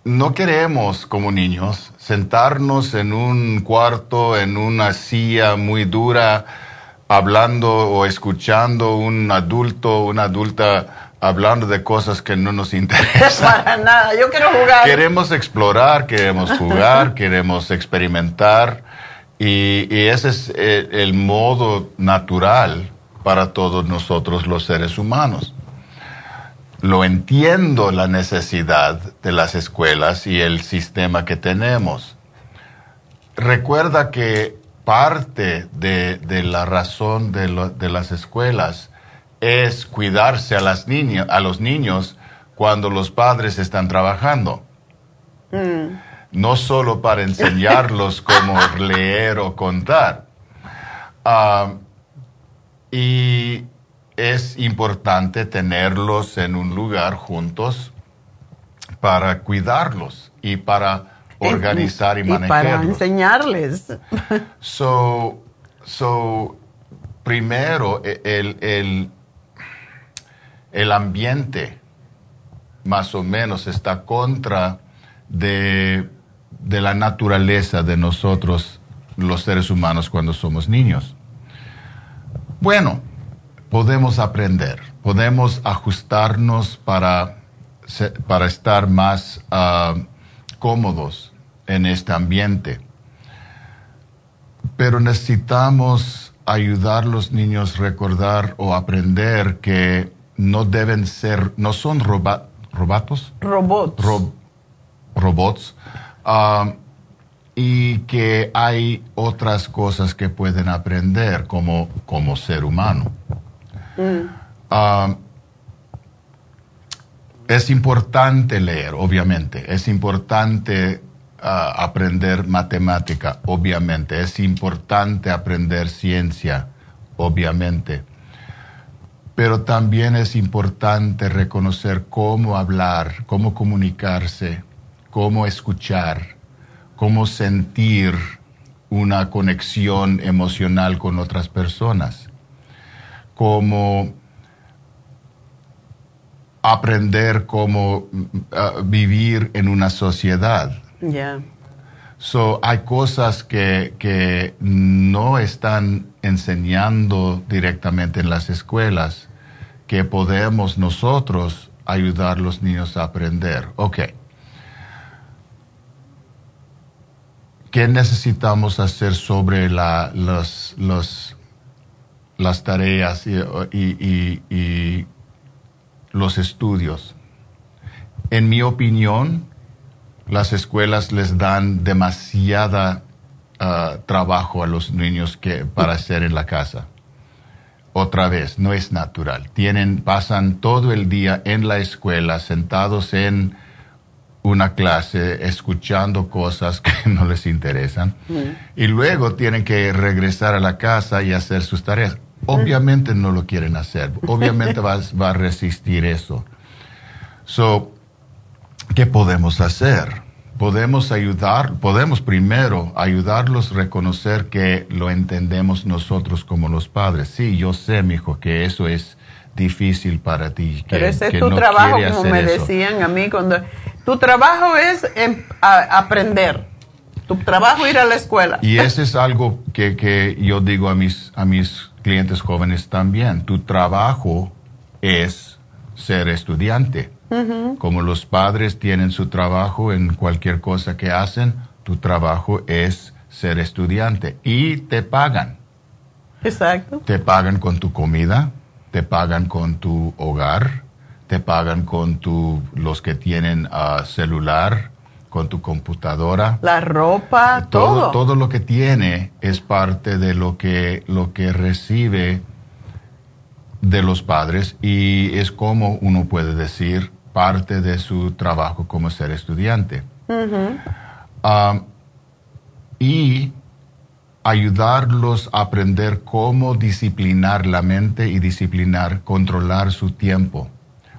no queremos como niños sentarnos en un cuarto, en una silla muy dura, hablando o escuchando un adulto, una adulta hablando de cosas que no nos interesan.
Para nada, yo quiero jugar.
Queremos explorar, queremos jugar, queremos experimentar Y, ese es el, el, modo natural para todos nosotros los seres humanos. Lo entiendo la necesidad de las escuelas y el sistema que tenemos. Recuerda que parte de, de la razón de, lo, de, las escuelas es cuidarse a, las niñas, a los niños cuando los padres están trabajando. Mm. No solo para enseñarlos cómo leer o contar. Uh, y es importante tenerlos en un lugar juntos para cuidarlos y para organizar y, manejarlos.
Para enseñarles.
So, so primero, e, el, el, el ambiente más o menos está contra de, de la naturaleza de nosotros, los seres humanos, cuando somos niños. Bueno, podemos aprender, podemos ajustarnos para, para estar más uh, cómodos en este ambiente. Pero necesitamos ayudar a los niños a recordar o aprender que no deben ser, no son robots.
Robots.
robots. Um, y que hay otras cosas que pueden aprender como, como ser humano. Um, es importante leer, obviamente. Es importante uh, aprender matemática, obviamente. Es importante aprender ciencia, obviamente. Pero también es importante reconocer cómo hablar, cómo comunicarse, cómo escuchar, cómo sentir una conexión emocional con otras personas, cómo aprender cómo uh, vivir en una sociedad.
Yeah.
So, hay cosas que, que no están enseñando directamente en las escuelas que podemos nosotros ayudar a los niños a aprender. Ok. ¿Qué necesitamos hacer sobre la, los, los, las tareas y, y, y los estudios. En mi opinión, las escuelas les dan demasiada uh, trabajo a los niños que para hacer en la casa. Otra vez, no es natural. Tienen, pasan todo el día en la escuela, sentados en una clase, escuchando cosas que no les interesan, y luego tienen que regresar a la casa y hacer sus tareas. Obviamente no lo quieren hacer. Obviamente va, va a resistir eso. So, ¿qué podemos hacer? Podemos ayudar, podemos primero ayudarlos a reconocer que lo entendemos nosotros como los padres. Sí, yo sé, mi hijo, que eso es difícil para ti. Que,
Pero ese es tu trabajo, como me decían a mí cuando... Tu trabajo es em, aprender. Tu trabajo es ir a la escuela.
Y ese es algo que, que yo digo a mis, a mis clientes jóvenes también. Tu trabajo es ser estudiante. Como los padres tienen su trabajo en cualquier cosa que hacen, tu trabajo es ser estudiante y te pagan.
Exacto.
Te pagan con tu comida, te pagan con tu hogar, te pagan con tu, los que tienen uh, celular, con tu computadora.
La ropa, todo,
todo. lo que tiene es parte de lo que, lo que recibe de los padres y es como uno puede decir parte de su trabajo como ser estudiante. Ah, y ayudarlos a aprender cómo disciplinar la mente y disciplinar, controlar su tiempo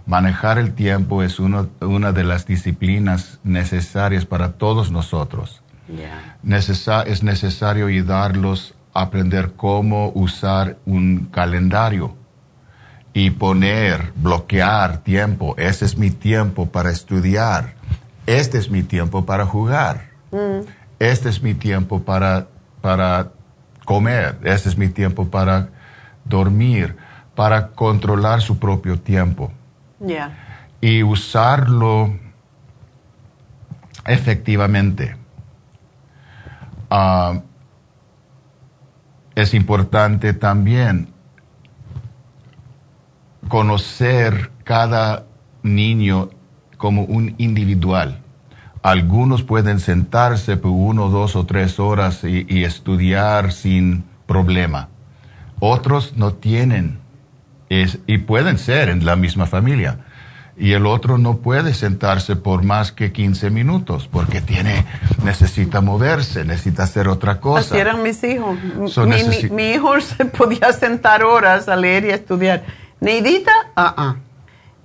Manejar el tiempo es una de las disciplinas necesarias para todos nosotros. es necesario ayudarlos a aprender cómo usar un calendario y poner, bloquear tiempo. Este es mi tiempo para estudiar. Este es mi tiempo para jugar. Mm. Este es mi tiempo para, para comer. Este es mi tiempo para dormir, para controlar su propio tiempo y usarlo efectivamente. Ah, es importante también conocer cada niño como un individual. Algunos pueden sentarse por uno, dos o tres horas y, estudiar sin problema. Otros no tienen y pueden ser en la misma familia. Y el otro no puede sentarse por más que 15 minutos porque tiene, necesita moverse, necesita hacer otra cosa.
Así eran mis hijos. mi, mi, hijo se podía sentar horas a leer y a estudiar. Neidita, ah, ah.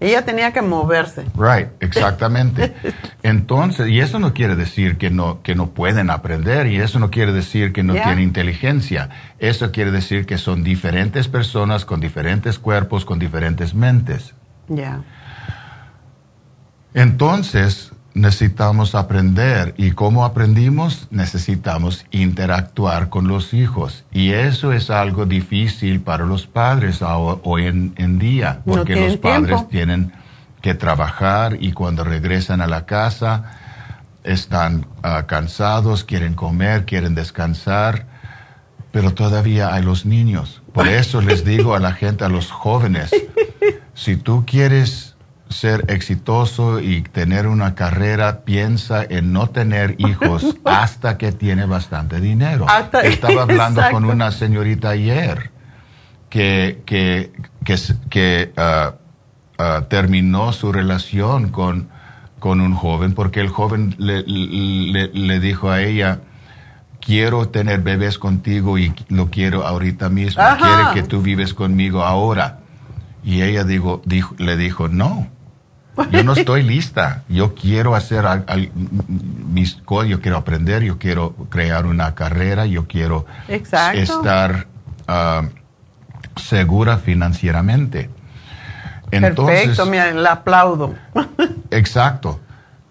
Ella tenía que moverse.
Right, exactamente. Entonces, y eso no quiere decir que no, que no pueden aprender, y eso no quiere decir que no tienen inteligencia. Eso quiere decir que son diferentes personas con diferentes cuerpos, con diferentes mentes.
Ya.
Entonces, necesitamos aprender y como aprendimos necesitamos interactuar con los hijos y eso es algo difícil para los padres hoy en, día porque los padres tienen que trabajar y cuando regresan a la casa están ah, cansados, quieren comer, quieren descansar, pero todavía hay los niños. Por eso les digo a la gente, a los jóvenes, si tú quieres ser exitoso y tener una carrera, piensa en no tener hijos hasta que tiene bastante dinero. Estaba hablando con una señorita ayer que, que, que, ah, ah, terminó su relación con, con un joven porque el joven le, le, dijo a ella, quiero tener bebés contigo y lo quiero ahorita mismo, quiere que tú vives conmigo ahora. Y ella dijo, le dijo, no, yo no estoy lista. Yo quiero hacer mis cosas, yo quiero aprender, yo quiero crear una carrera, yo quiero estar ah, segura financieramente.
Perfecto, le aplaudo.
exacto.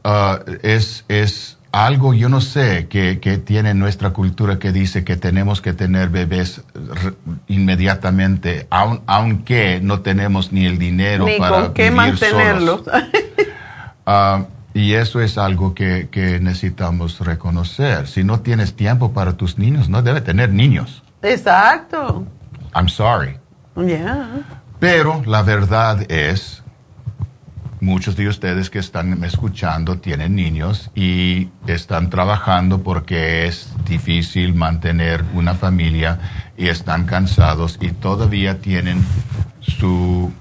Ah, es, es algo, yo no sé, que, que, tiene nuestra cultura que dice que tenemos que tener bebés inmediatamente, aunque no tenemos ni el dinero para con qué mantenerlos. Ah, y eso es algo que, que, necesitamos reconocer. Si no tienes tiempo para tus niños, no debe tener niños.
Exacto.
I'm sorry.
Yeah.
Pero la verdad es muchos de ustedes que están escuchando tienen niños y están trabajando porque es difícil mantener una familia y están cansados y todavía tienen su...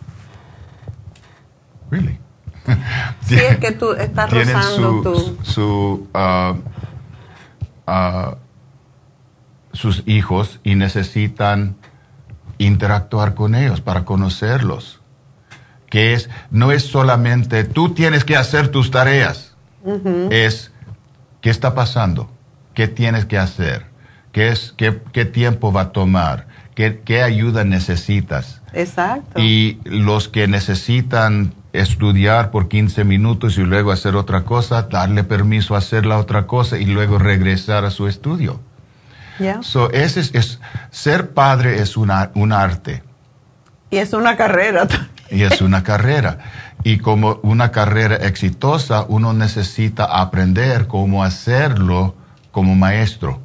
Really? Sí, es que tú estás rozando
su, uh, uh, sus hijos y necesitan interactuar con ellos para conocerlos que es, no es solamente tú tienes que hacer tus tareas, es qué está pasando, qué tienes que hacer, qué, es, qué, qué tiempo va a tomar, qué, qué ayuda necesitas.
Exacto.
Y los que necesitan estudiar por 15 minutos y luego hacer otra cosa, darle permiso a hacer la otra cosa y luego regresar a su estudio.
Yeah.
So, ese es, ser padre es una, un arte.
Y es una carrera
y es una carrera. Y como una carrera exitosa, uno necesita aprender cómo hacerlo como maestro.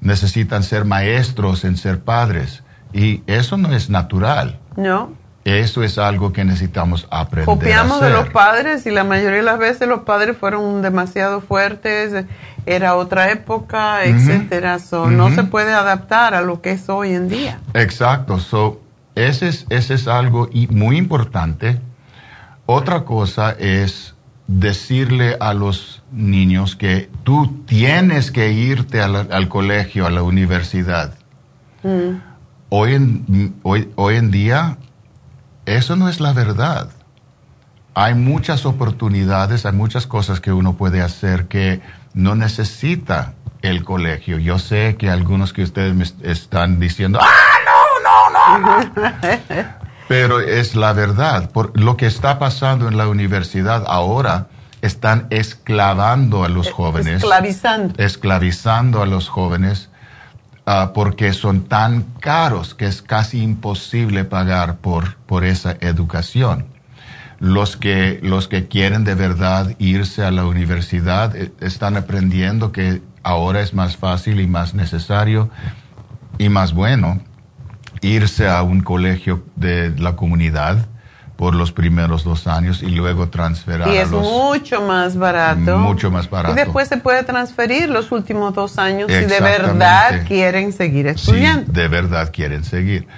Necesitan ser maestros en ser padres. Y eso no es natural.
No.
Eso es algo que necesitamos aprender.
Copiamos de los padres y la mayoría de las veces los padres fueron demasiado fuertes, era otra época, etcétera. No se puede adaptar a lo que es hoy en día.
Exacto. So, ese es, ese es algo muy importante. Otra cosa es decirle a los niños que tú tienes que irte al, colegio, a la universidad. Mm. Hoy, en, hoy, hoy en día, eso no es la verdad. Hay muchas oportunidades, hay muchas cosas que uno puede hacer que no necesita el colegio. Yo sé que algunos que ustedes me están diciendo, ¡ah! Pero es la verdad. Por lo que está pasando en la universidad ahora, están esclavando a los eh, jóvenes.
Esclavizando.
Esclavizando a los jóvenes ah, porque son tan caros que es casi imposible pagar por, por esa educación. Los que, los que quieren de verdad irse a la universidad eh, están aprendiendo que ahora es más fácil y más necesario y más bueno irse a un colegio de la comunidad por los primeros dos años y luego transferir.
Y es mucho más barato.
Mucho más barato.
Y después se puede transferir los últimos dos años si de verdad quieren seguir estudiando.
Sí, de verdad quieren seguir.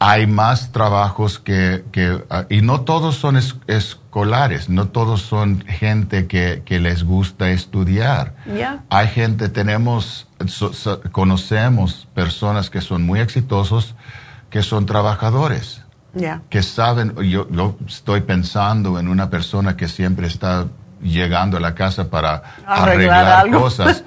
Hay más trabajos que, que ah, y no todos son escolares, no todos son gente que, que les gusta estudiar. Hay gente, tenemos, conocemos personas que son muy exitosos, que son trabajadores que saben, yo, estoy pensando en una persona que siempre está llegando a la casa para arreglar, cosas.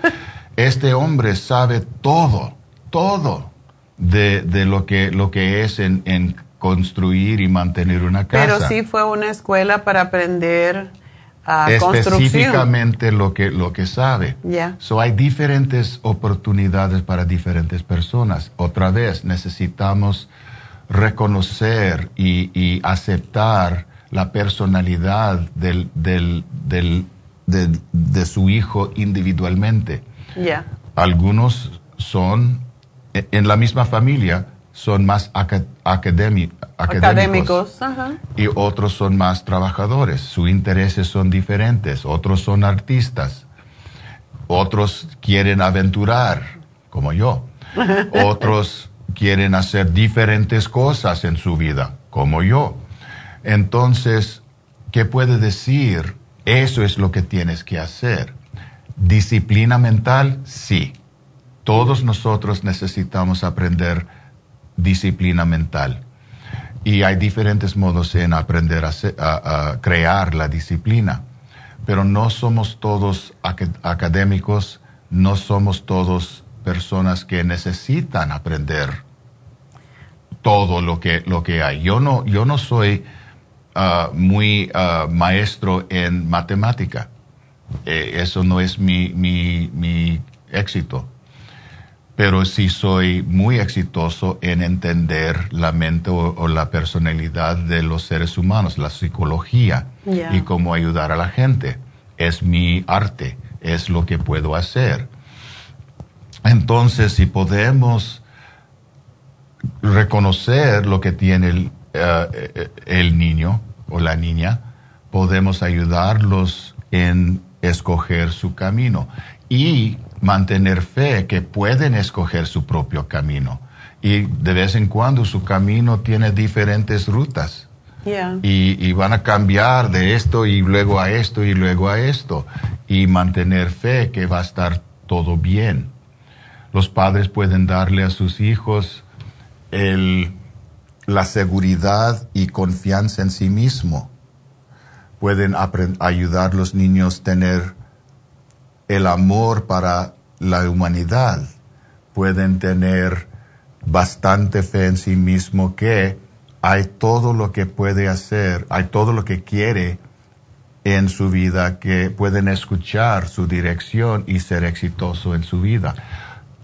Este hombre sabe todo, todo de, lo, que, lo que es en, construir y mantener una casa.
Pero sí fue una escuela para aprender
Específicamente lo que, lo que sabe. So hay diferentes oportunidades para diferentes personas. Otra vez, necesitamos reconocer y, aceptar la personalidad del, del, del, de, su hijo individualmente. Algunos son, e, en la misma familia, son más académicos, y otros son más trabajadores. Sus intereses son diferentes. Otros son artistas. Otros quieren aventurar, como yo. Otros quieren hacer diferentes cosas en su vida, como yo. Entonces, ¿qué puede decir? Eso es lo que tienes que hacer. Disciplina mental, sí. Todos nosotros necesitamos aprender disciplina mental. Y hay diferentes modos en aprender a, crear la disciplina. Pero no somos todos académicos, no somos todos personas que necesitan aprender todo lo que, lo que hay. Yo no, yo no soy ah, muy ah, maestro en matemática. Eh, eso no es mi, mi, mi éxito. Pero sí soy muy exitoso en entender la mente o, la personalidad de los seres humanos, la psicología y cómo ayudar a la gente. Es mi arte, es lo que puedo hacer. Entonces, si podemos reconocer lo que tiene el, eh, el, niño o la niña, podemos ayudarlos en escoger su camino y mantener fe que pueden escoger su propio camino. Y de vez en cuando su camino tiene diferentes rutas. Y, y, van a cambiar de esto y luego a esto y luego a esto. Y mantener fe que va a estar todo bien. Los padres pueden darle a sus hijos el, la seguridad y confianza en sí mismo. Pueden ayudar a los niños a tener el amor para la humanidad. Pueden tener bastante fe en sí mismo que hay todo lo que puede hacer, hay todo lo que quiere en su vida, que pueden escuchar su dirección y ser exitoso en su vida.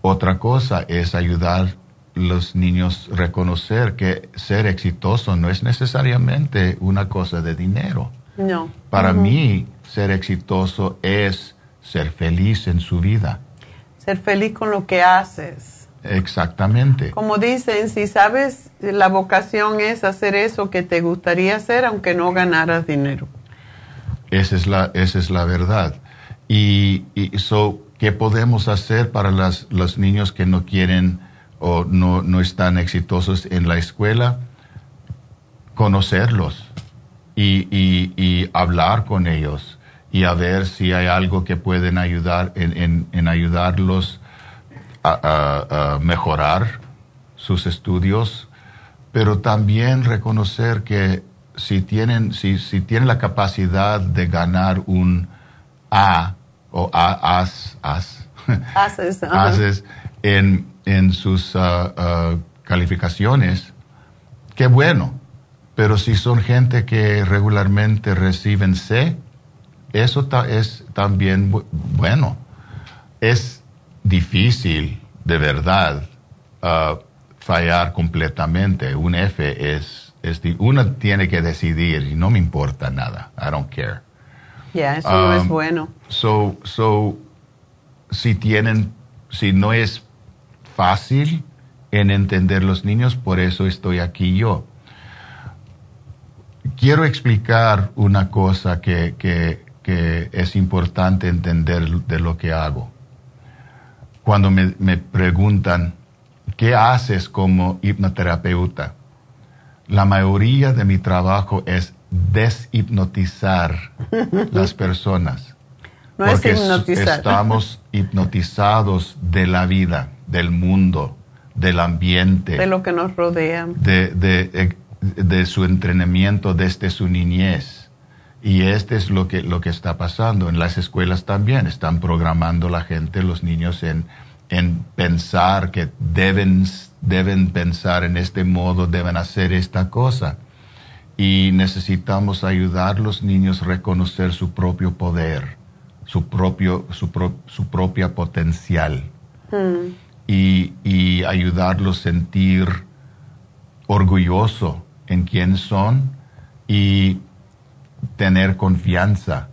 Otra cosa es ayudar a los niños a reconocer que ser exitoso no es necesariamente una cosa de dinero.
No.
Para mí, ser exitoso es ser feliz en su vida.
Ser feliz con lo que haces.
Exactamente.
Como dicen, si sabes, la vocación es hacer eso que te gustaría hacer aunque no ganaras dinero.
Esa es la, esa es la verdad. Y, y so, ¿qué podemos hacer para las, los niños que no quieren o no, no están exitosos en la escuela? Conocerlos y, y, y, hablar con ellos y a ver si hay algo que pueden ayudar en, en, ayudarlos a, a, mejorar sus estudios, pero también reconocer que si tienen, si, si tienen la capacidad de ganar un A o A, as, as,
Ases,
en, en sus uh, uh, calificaciones, qué bueno. Pero si son gente que regularmente reciben C, eso es también bueno. Es difícil, de verdad, uh, fallar completamente. Un F es, es, uno tiene que decidir y no me importa nada. I don't care.
Ya, eso no es um, bueno.
So, so, si tienen, si no es fácil en entender los niños, por eso estoy aquí yo. Quiero explicar una cosa que, que, que es importante entender de lo que hago. Cuando me, me preguntan, ¿qué haces como hipnoterapeuta? La mayoría de mi trabajo es deshipnotizar las personas.
No es
porque
hipnotizar.
estamos hipnotizados de la vida, del mundo, del ambiente,
De lo que nos rodea.
de, de- de su entrenamiento desde su niñez. Y este es lo que, lo que está pasando. En las escuelas también están programando la gente, los niños, en, en pensar que deben, deben pensar en este modo, deben hacer esta cosa. Y necesitamos ayudar a los niños a reconocer su propio poder, su, propio, su, pro- su propia potencial
Mm.
y, y ayudarlos a sentir orgulloso en quién son y tener confianza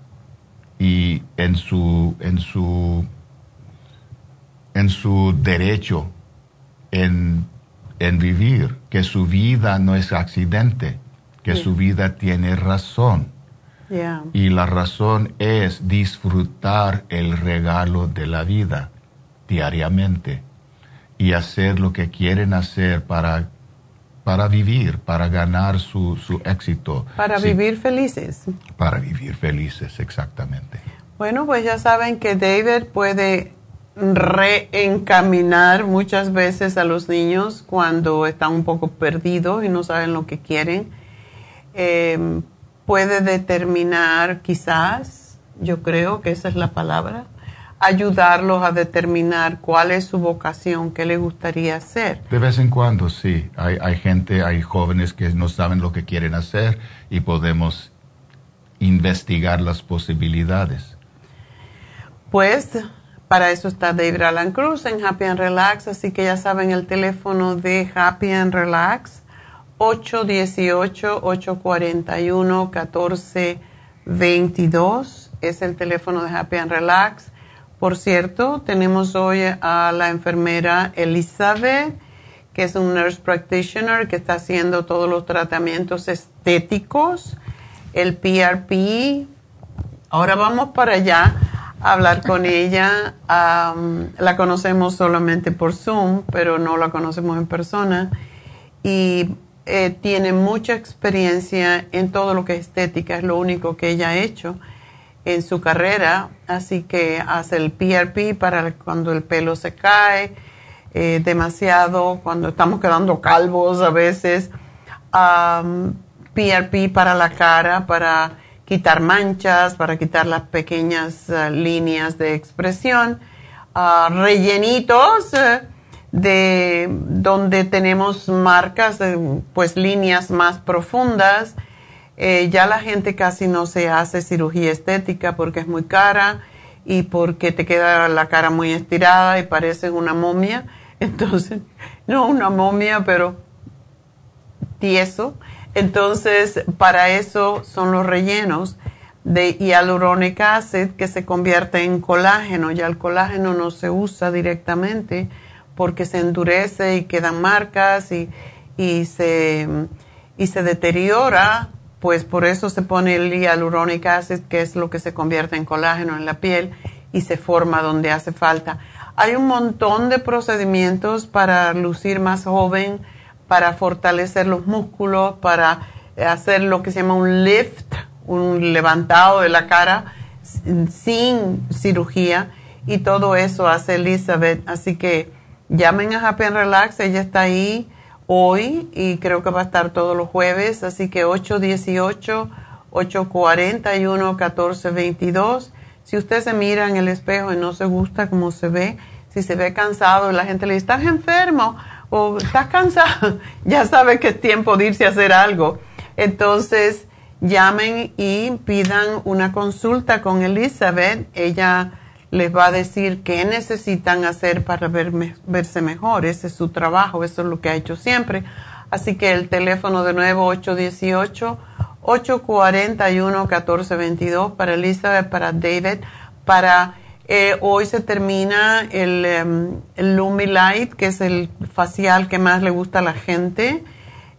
y en su en su en su derecho en, en vivir que su vida no es accidente que
Sí.
su vida tiene razón
Yeah.
y la razón es disfrutar el regalo de la vida diariamente y hacer lo que quieren hacer para, para vivir, para ganar su, su éxito.
Para
Sí,
vivir felices.
Para vivir felices, exactamente.
Bueno, pues ya saben que David puede reencaminar muchas veces a los niños cuando están un poco perdidos y no saben lo que quieren. Eh, puede determinar quizás, yo creo que esa es la palabra, ayudarlos a determinar cuál es su vocación, qué les gustaría hacer.
De vez en cuando, sí. Hay, hay gente, hay jóvenes que no saben lo que quieren hacer y podemos investigar las posibilidades.
Pues para eso está David Alan Cruz en Happy and Relax, así que ya saben el teléfono de Happy and Relax 818-841-1422 es el teléfono de Happy and Relax. Por cierto, tenemos hoy a la enfermera Elizabeth, que es un nurse practitioner que está haciendo todos los tratamientos estéticos, el PRP. Ahora vamos para allá a hablar con ella. La conocemos solamente por Zoom, pero no la conocemos en persona. Y eh, tiene mucha experiencia en todo lo que es estética, es lo único que ella ha hecho en su carrera, así que hace el PRP para cuando el pelo se cae eh, demasiado, cuando estamos quedando calvos a veces, PRP para la cara, para quitar manchas, para quitar las pequeñas eh, líneas de expresión, Ah, rellenitos eh, de donde tenemos marcas, pues líneas más profundas. Eh, ya la gente casi no se hace cirugía estética porque es muy cara y porque te queda la cara muy estirada y pareces una momia. Entonces, no una momia, pero tieso. Entonces, para eso son los rellenos de hyaluronic acid que se convierte en colágeno. Ya el colágeno no se usa directamente porque se endurece y quedan marcas y, y, se, y se deteriora. Pues por eso se pone el hyaluronic acid, que es lo que se convierte en colágeno en la piel y se forma donde hace falta. Hay un montón de procedimientos para lucir más joven, para fortalecer los músculos, para hacer lo que se llama un lift, un levantado de la cara sin- cirugía y todo eso hace Elizabeth. Así que llamen a Happy Relax, ella está ahí hoy y creo que va a estar todos los jueves, así que 818-841-1422. Si usted se mira en el espejo y no se gusta cómo se ve, si se ve cansado la gente le dice, estás enfermo o estás cansado, ya sabe que es tiempo de irse a hacer algo. Entonces, llamen y pidan una consulta con Elizabeth. Ella les va a decir qué necesitan hacer para verse mejor. Ese es su trabajo, eso es lo que ha hecho siempre. Así que el teléfono de nuevo 818-841-1422 para Elizabeth, para David, para Eh, hoy se termina el, um, el Lumilight, que es el facial que más le gusta a la gente.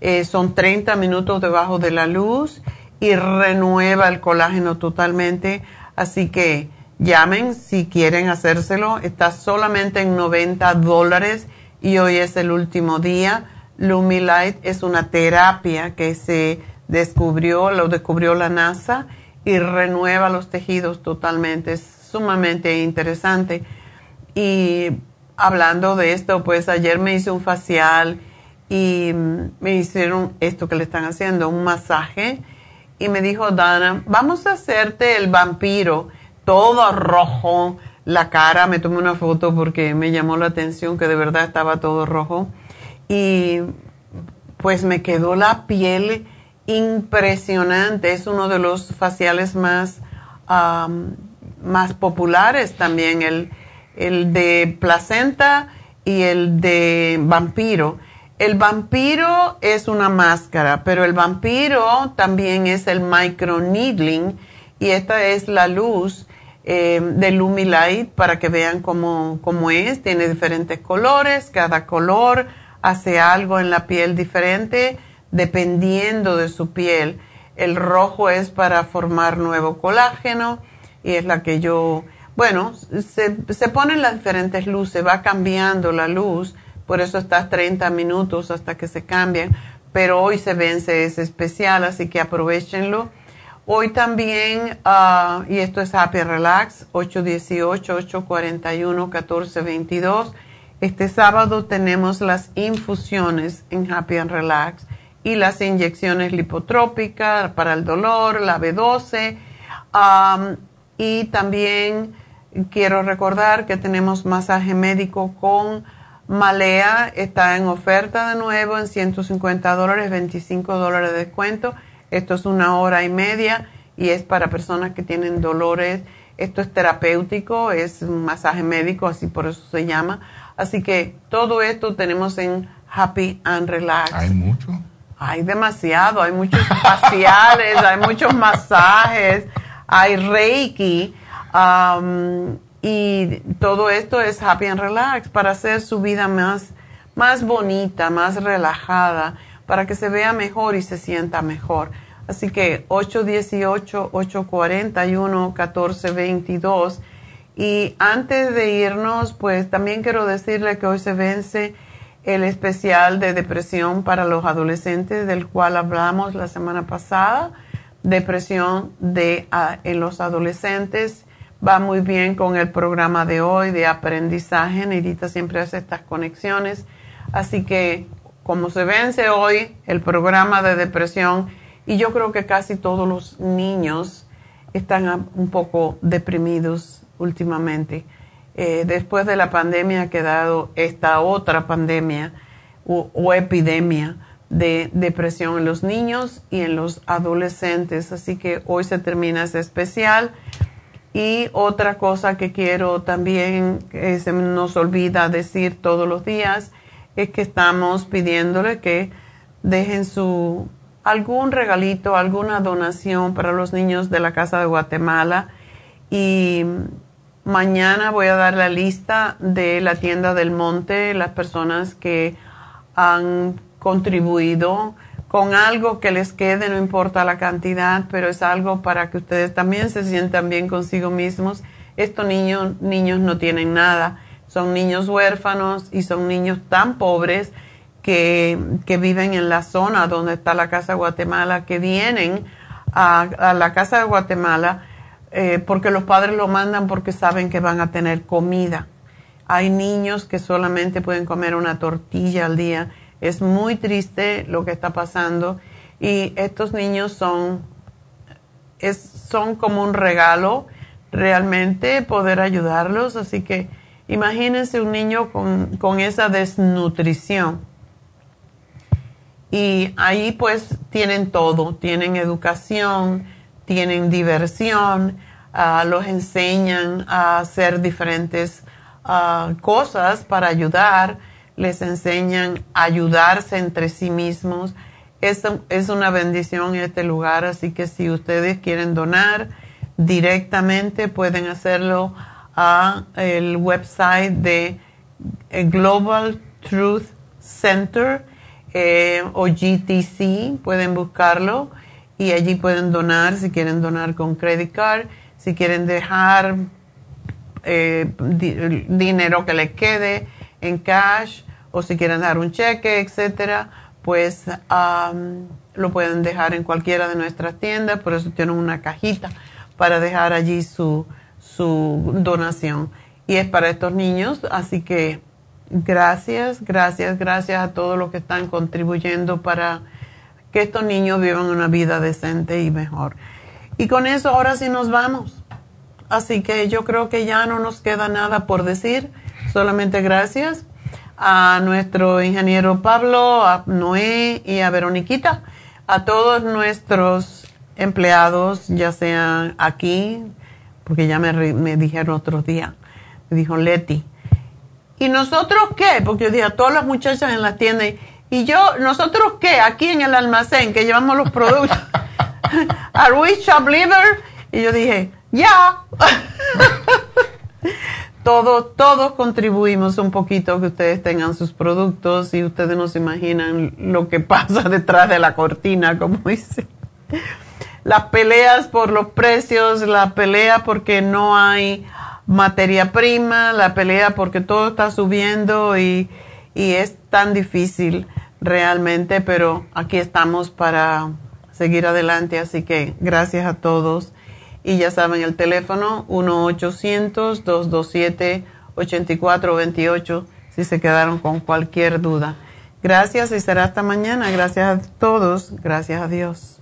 Eh, son 30 minutos debajo de la luz y renueva el colágeno totalmente. Así que llamen si quieren hacérselo. Está solamente en 90 dólares y hoy es el último día. Lumilight es una terapia que se descubrió, lo descubrió la NASA y renueva los tejidos totalmente. Es sumamente interesante. Y hablando de esto, pues ayer me hice un facial y me hicieron esto que le están haciendo, un masaje. Y me dijo Dana, vamos a hacerte el vampiro, todo rojo, la cara. Me tomé una foto porque me llamó la atención que de verdad estaba todo rojo. Y pues me quedó la piel impresionante. Es uno de los faciales más, más populares también, el, el de placenta y el de vampiro. El vampiro es una máscara, pero el vampiro también es el microneedling y esta es la luz eh, de Lumilight para que vean cómo, cómo es. Tiene diferentes colores, cada color hace algo en la piel diferente dependiendo de su piel. El rojo es para formar nuevo colágeno y es la que yo, bueno, se, se ponen las diferentes luces, va cambiando la luz por eso está 30 minutos hasta que se cambien, pero hoy se vence ese especial, así que aprovechenlo. Hoy también, ah, y esto es Happy Relax, 818-841-1422. Este sábado tenemos las infusiones en Happy and Relax y las inyecciones lipotrópicas para el dolor, la B12. y también quiero recordar que tenemos masaje médico con Malea está en oferta de nuevo en 150 dólares, 25 dólares de descuento. Esto es una hora y media y es para personas que tienen dolores. Esto es terapéutico, es un masaje médico, así por eso se llama. Así que todo esto tenemos en Happy and Relax.
Hay mucho.
Hay demasiado, hay muchos faciales, hay muchos masajes, hay Reiki. Um, y todo esto es happy and relax para hacer su vida más, más bonita, más relajada, para que se vea mejor y se sienta mejor. Así que 818-841-1422. Y antes de irnos, pues también quiero decirle que hoy se vence el especial de depresión para los adolescentes, del cual hablamos la semana pasada, depresión de, ah, en los adolescentes va muy bien con el programa de hoy de aprendizaje. Neidita siempre hace estas conexiones. Así que como se vence hoy el programa de depresión, y yo creo que casi todos los niños están un poco deprimidos últimamente. Eh, después de la pandemia ha quedado esta otra pandemia o epidemia de depresión en los niños y en los adolescentes. Así que hoy se termina ese especial. Y otra cosa que quiero también, que se nos olvida decir todos los días, es que estamos pidiéndole que dejen su algún regalito, alguna donación para los niños de la Casa de Guatemala. Y mañana voy a dar la lista de la tienda del monte, las personas que han contribuido con algo que les quede, no importa la cantidad, pero es algo para que ustedes también se sientan bien consigo mismos. Estos niños, niños no tienen nada, son niños huérfanos y son niños tan pobres que, viven en la zona donde está la Casa de Guatemala, que vienen a, la Casa de Guatemala eh, porque los padres lo mandan porque saben que van a tener comida. Hay niños que solamente pueden comer una tortilla al día es muy triste lo que está pasando y estos niños son, es, son como un regalo realmente poder ayudarlos. Así que imagínense un niño con, con esa desnutrición. Y ahí pues tienen todo, tienen educación, tienen diversión, uh, los enseñan a hacer diferentes uh, cosas para ayudar. Les enseñan a ayudarse entre sí mismos. Esto es una bendición en este lugar, así que si ustedes quieren donar directamente pueden hacerlo a el website de eh, Global Truth Center eh, o GTC, pueden buscarlo y allí pueden donar si quieren donar con credit card, si quieren dejar eh, dinero que les quede en cash o si quieren dar un cheque, etcétera, pues lo pueden dejar en cualquiera de nuestras tiendas, por eso tienen una cajita para dejar allí su, su donación. Y es para estos niños, así que gracias, gracias, gracias a todos los que están contribuyendo para que estos niños vivan una vida decente y mejor. Y con eso ahora sí nos vamos. Así que yo creo que ya no nos queda nada por decir, solamente gracias a nuestro ingeniero Pablo, a Noé y a Veroniquita, a todos nuestros empleados, ya sean aquí, porque ya me, me dijeron otro día, me dijo Leti. ¿Y nosotros qué? Porque yo dije a todas las muchachas en la tienda, y yo, ¿nosotros qué? Aquí en el almacén que llevamos los productos. ¿Are we shop Y yo dije, ya. todos, todos contribuimos un poquito que ustedes tengan sus productos y ustedes no se imaginan lo que pasa detrás de la cortina, como dice. Las peleas por los precios, la pelea porque no hay materia prima, la pelea porque todo está subiendo y, y es tan difícil realmente, pero aquí estamos para seguir adelante, así que gracias a todos. Y ya saben, el teléfono 1-800-227-8428 si se quedaron con cualquier duda. Gracias y será hasta mañana. Gracias a todos. Gracias a Dios.